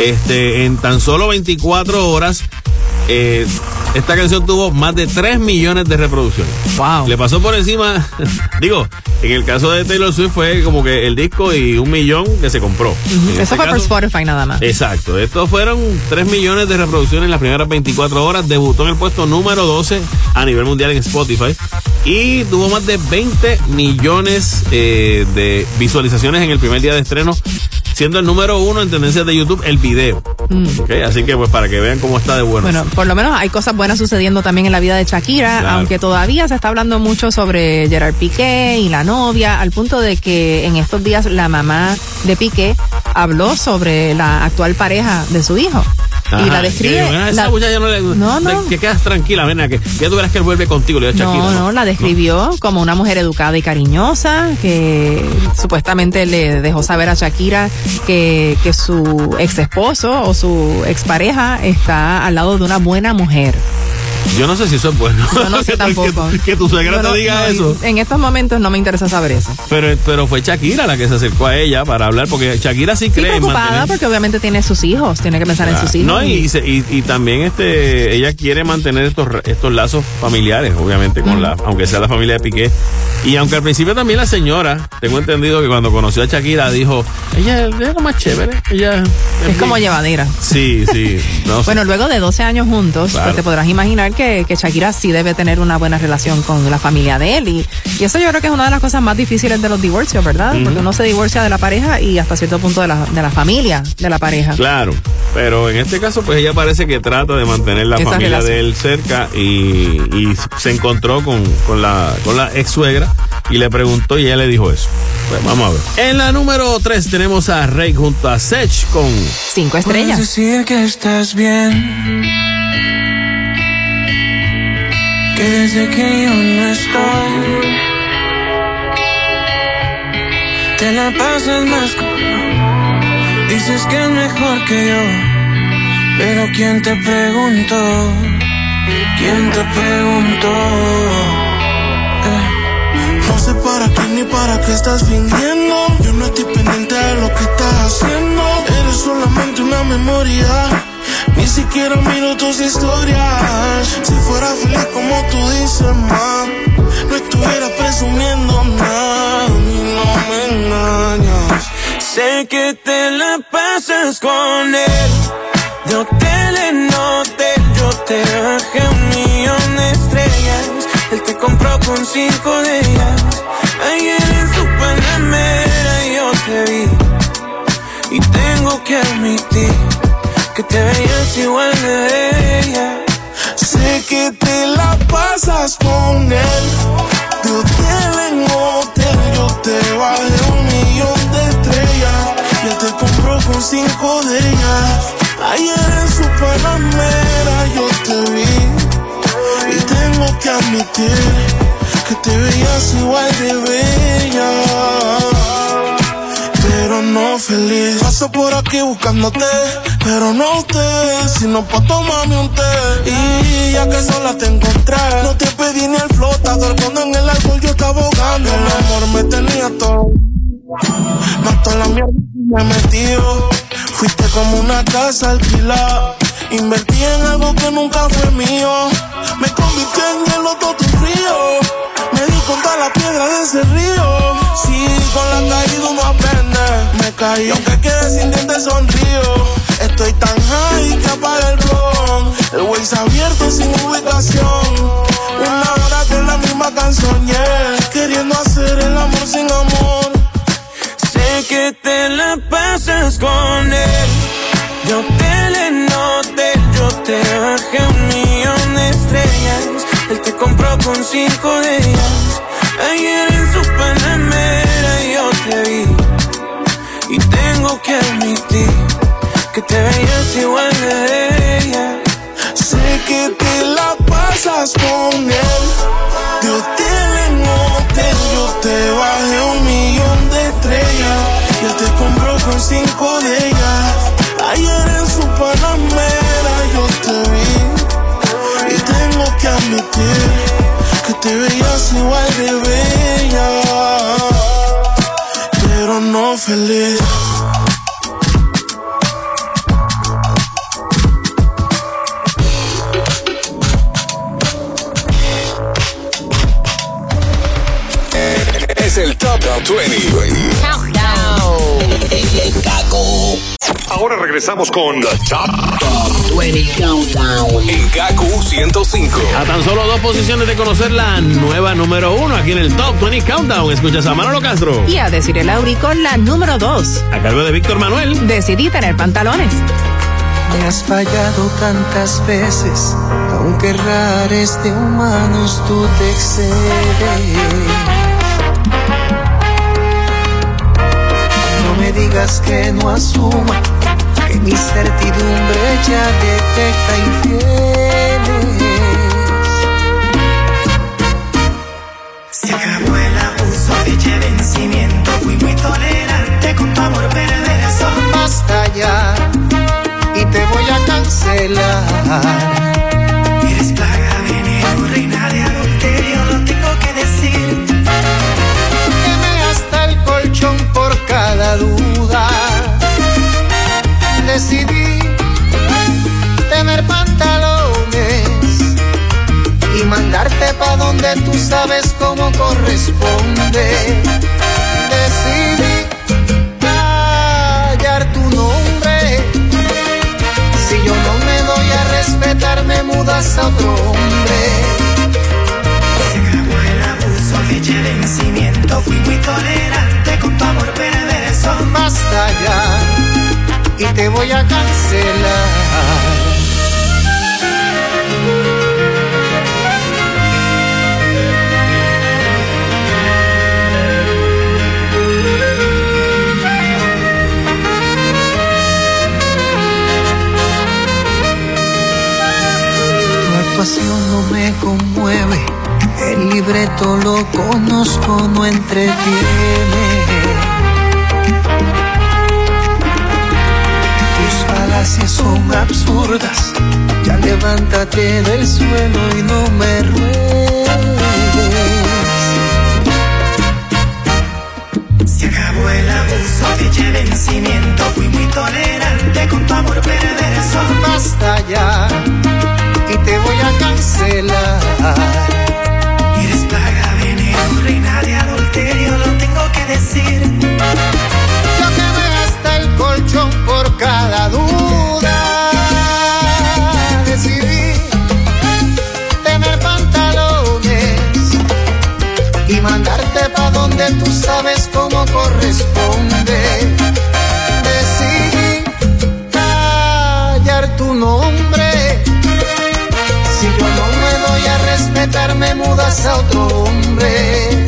Este, en tan solo 24 horas, eh, esta canción tuvo más de 3 millones de reproducciones. Wow. Le pasó por encima, [laughs] digo, en el caso de Taylor Swift fue como que el disco y un millón que se compró. Eso este fue por Spotify nada más. Exacto, estos fueron 3 millones de reproducciones en las primeras 24 horas. Debutó en el puesto número 12 a nivel mundial en Spotify y tuvo más de 20 millones eh, de visualizaciones en el primer día de estreno, siendo el número uno en tendencias de YouTube el video. Ok, Así que pues para que vean cómo está de bueno. Bueno, por lo menos hay cosas buenas sucediendo también en la vida de Shakira, Claro. aunque todavía se está hablando mucho sobre Gerard Piqué y la novia, al punto de que en estos días la mamá de Piqué habló sobre la actual pareja de su hijo. y la describe. que "Ah, esa la- muchacha no le No, no. que quedas tranquila, ven que ya tú verás que él vuelve contigo, le Shakira. No, no, la describió como una mujer educada y cariñosa, que supuestamente le dejó saber a Shakira que, que su ex esposo o su expareja está al lado de una buena mujer. Yo no sé si eso es bueno. Yo no sé [laughs] Que- tampoco. Que, que tu suegra no- te diga no, eso. En estos momentos no me interesa saber eso. Pero, pero fue Shakira la que se acercó a ella para hablar, porque Shakira sí Sí, cree en preocupada mantener... porque obviamente tiene sus hijos, tiene que pensar en sus hijos. No, y, se- y, y también este ella quiere mantener estos, estos lazos familiares, obviamente, con la, aunque sea la familia de Piqué. Y aunque al principio también la señora, tengo entendido que cuando conoció a Shakira dijo, ella es lo más chévere, ella es como llevadera. Sí, sí. no [laughs] sé. Bueno, luego de 12 años juntos, Claro. pues te podrás imaginar que, que Shakira sí debe tener una buena relación con la familia de él. Y, y eso yo creo que es una de las cosas más difíciles de los divorcios, ¿verdad? Porque uno se divorcia de la pareja y hasta cierto punto de la, de la familia de la pareja. Claro, pero en este caso, pues ella parece que trata de mantener la Esa familia relación. de él cerca y, y se encontró con, con la, con la ex suegra y le preguntó y ella le dijo eso. Pues vamos a ver. En la número 3 tenemos a Rey junto a Sech con Cinco Puedes decir que estás bien. Que desde que yo no estoy, te la pasas más con. Dices que es mejor que yo. Pero ¿quién te preguntó? ¿Quién te preguntó? Eh, No sé para qué ni para qué estás fingiendo. Yo no estoy pendiente de lo que estás haciendo. Eres solamente una memoria. Ni siquiera miro tus historias. Si fuera feliz como tú dices, ma, no estuviera presumiendo nada. Y no me engañas. Sé que te la pasas con él. De hotel en hotel, yo te bajé un millón de estrellas. Él te compró con cinco de ellas. Ayer en su panamera yo te vi. Y tengo que admitir que te veías igual de ella. Sé que te la pasas con él. De hotel en hotel, yo te bajé un millón de estrellas. Y él te compró con cinco de ellas. Ayer en su panamera yo te vi. Y tengo que admitir que te veías igual de bella pero no feliz. Paso por aquí buscándote, pero no usted, sino pa' tomarme un té. Y ya que sola te encontré, no te pedí ni el flotador cuando en el alcohol yo estaba ahogando. El amor me tenía todo. Mató la mierda y me metió. Fuiste como una casa alquilada. Invertí en algo que nunca fue mío. Me convirtió en el otro tu frío. Me di contra la piedra de ese río. Sí, con la caída uno aprende. Me caí, aunque quede sin dientes sonrío. Estoy tan high que apaga el blog. El Waze abierto sin ubicación. Una hora con la misma canción, yeah. Queriendo hacer el amor sin amor. Sé que te la pasas con él. De hotel en hotel, yo te bajé un millón de estrellas. Él te compró con cinco de ellas. Ayer en su panamera yo te vi. Y tengo que admitir que te veías igual de ella. Sé que te la pasas con él. De hotel en hotel, yo te bajé un millón de estrellas. Y él te compró con cinco de ellas. Ayer en su panamera yo te vi. Tengo que admitir que te veías igual de bella. Pero no feliz. Regresamos con The Top 20 Countdown en KQ 105. A tan solo dos posiciones de conocer la nueva número uno aquí en el Top 20 Countdown. Escuchas a Manolo Castro. Y a decir el Auri con la número 2. A cargo de Víctor Manuel. Decidí tener pantalones. Me has fallado tantas veces, aunque rares de humanos tú te excedes. No me digas que no asuma mi certidumbre ya detecta infieles. Se acabó el abuso, de vencimiento. Fui muy tolerante con tu amor perverso. Basta ya y te voy a cancelar. Decidí tener pantalones y mandarte pa' donde tú sabes cómo corresponde. Decidí callar tu nombre. Si yo no me doy a respetar, me mudas a otro hombre. Se acabó el abuso, fecha de vencimiento. Fui muy tolerante con tu amor perverso. Basta ya y te voy a cancelar. Actuación no me conmueve, el libreto lo conozco, no entretiene. absurdas. Ya levántate del suelo y no me ruegues. Se acabó el abuso, te eché vencimiento. Fui muy tolerante con tu amor perverso. Basta ya y te voy a cancelar. Eres plaga, veneno, reina de adulterio, lo tengo que decir. Yo te voy hasta el colchón por cada duda. Tú sabes cómo corresponde. Decidí callar tu nombre. Si yo no me doy a respetar, me mudas a otro hombre.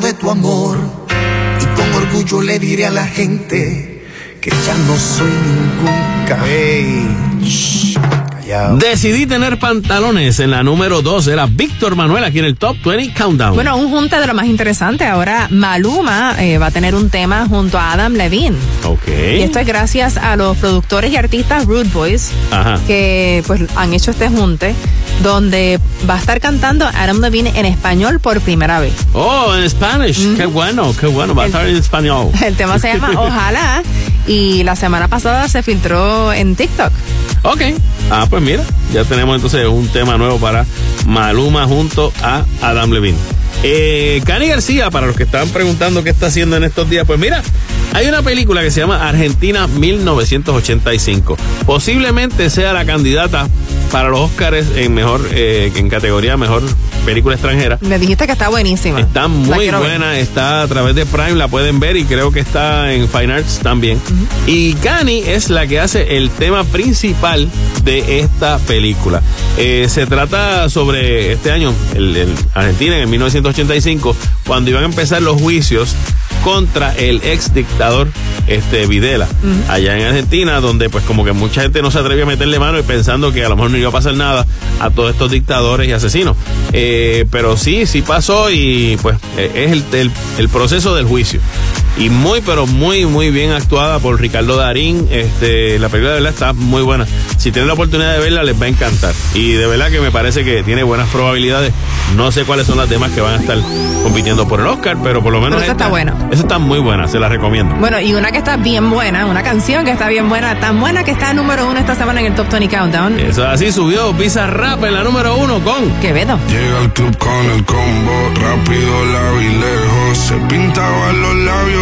De tu amor. Y con orgullo le diré a la gente que ya no soy ningún. Callao. Decidí tener pantalones en la número 2. Era Víctor Manuel aquí en el Top 20 Countdown. Bueno, un junte de lo más interesante. Ahora Maluma eh, va a tener un tema junto a Adam Levine. ok. Y esto es gracias a los productores y artistas Rude Boys Ajá. que pues han hecho este junte donde va a estar cantando Adam Levine en español por primera vez. Oh, en Spanish. Qué bueno, qué bueno. Va a estar en español. [laughs] El tema se llama [laughs] Ojalá y la semana pasada se filtró en TikTok. Ok. Ah, pues mira, ya tenemos entonces un tema nuevo para Maluma junto a Adam Levine. Eh, Cani García, para los que estaban preguntando qué está haciendo en estos días, pues mira, hay una película que se llama Argentina 1985. Posiblemente sea la candidata para los Oscars en mejor, eh, en categoría mejor película extranjera. Me dijiste que está buenísima. Está muy ver. buena, está a través de Prime, la pueden ver y creo que está en Fine Arts también. Y Cani es la que hace el tema principal de esta película. Eh, se trata sobre este año, el, el Argentina en 1985, cuando iban a empezar los juicios contra el ex dictador este Videla allá en Argentina donde pues como que mucha gente no se atrevía a meterle mano y pensando que a lo mejor no iba a pasar nada a todos estos dictadores y asesinos. Eh, pero sí sí pasó y pues eh, es el, el- el proceso del juicio y muy pero muy muy bien actuada por Ricardo Darín este la película de verdad está muy buena si tienen la oportunidad de verla les va a encantar y de verdad que me parece que tiene buenas probabilidades no sé cuáles son las demás que van a estar compitiendo por el Oscar pero por lo menos Pero esa está buena. esa está muy buena, se la recomiendo. Bueno, y una que está bien buena, una canción que está bien buena, tan buena que está número uno esta semana en el Top 20 Countdown. Eso así subió Pizza Rap en la número uno con Quevedo. Llega al club con el combo, rápido la vi lejos. Se pintaban los labios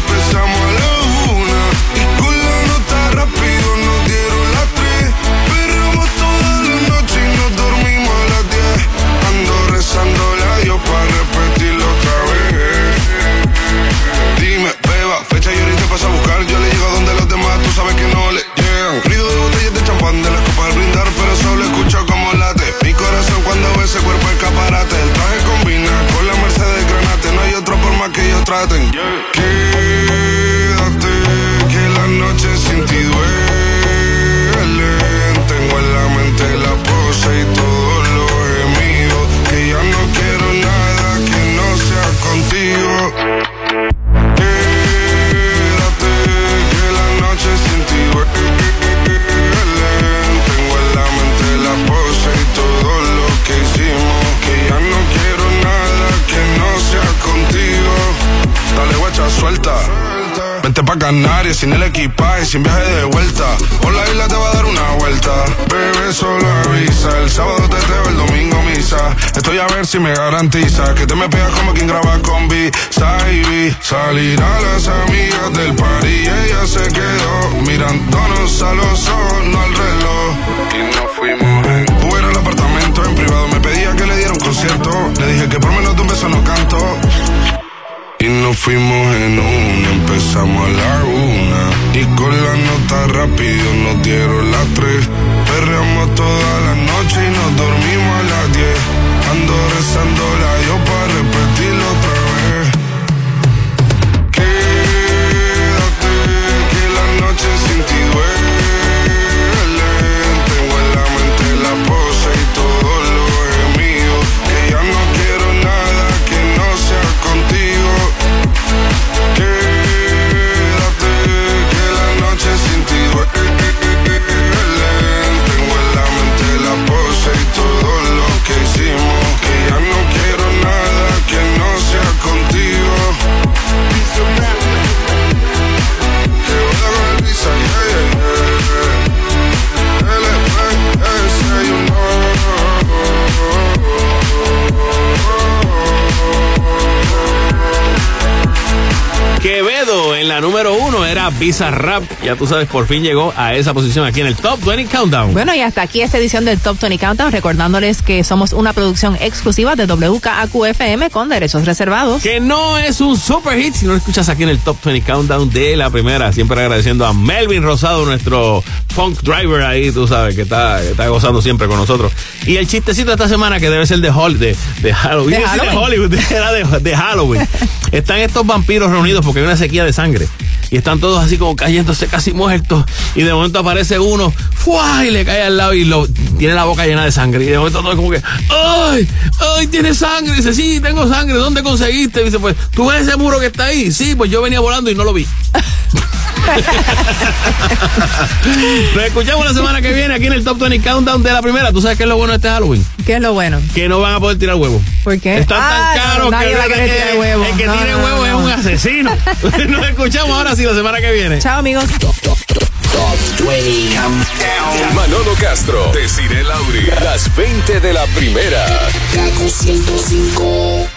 te me pegas como quien graba con B. Saibi. Salir a las amigas del party y ella se quedó mirándonos a los ojos, no al reloj. Y nos fuimos en Uber al apartamento en privado. Me pedía que le diera un concierto. Le dije que por menos de un beso no canto. Y nos fuimos en una, empezamos a la una. Y con la nota rápido nos dieron las tres. Perreamos toda la noche y nos dormimos a las diez. Ando rezando la yo la número uno era Visa Rap. Ya tú sabes, por fin llegó a esa posición aquí en el Top 20 Countdown. Bueno, y hasta aquí esta edición del Top 20 Countdown, recordándoles que somos una producción exclusiva de WKAQ-FM con derechos reservados. Que no es un super hit si no lo escuchas aquí en el Top 20 Countdown de la primera. Siempre agradeciendo a Melvin Rosado, nuestro punk driver ahí, tú sabes, que está, que está gozando siempre con nosotros. Y el chistecito de esta semana, que debe ser de, Hol- de, de Halloween. De Halloween. Hollywood, [laughs] era de, de Halloween. [laughs] Están estos vampiros reunidos porque hay una sequía de sangre. Y están todos así como cayéndose casi muertos. Y de momento aparece uno, ¡fua! y le cae al lado y lo, tiene la boca llena de sangre. Y de momento todo como que, ¡ay! ¡ay! Tiene sangre. Y dice, sí, tengo sangre. ¿Dónde conseguiste? Y dice, pues, ¿tú ves ese muro que está ahí? Sí, pues yo venía volando y no lo vi. [laughs] [laughs] Nos escuchamos la semana que viene aquí en el Top 20 Countdown de la primera. ¿Tú sabes qué es lo bueno de este Halloween? ¿Qué es lo bueno? Que no van a poder tirar huevos. ¿Por qué? Están Ah, tan no, caros nadie que, va a querer que- tirar huevos. el que No, tire no, huevos no, es un asesino. [laughs] Nos escuchamos ahora sí la semana que viene. Chao, amigos. Manolo Castro, Desiree Lauri, las 20 de la primera. Kaku 105.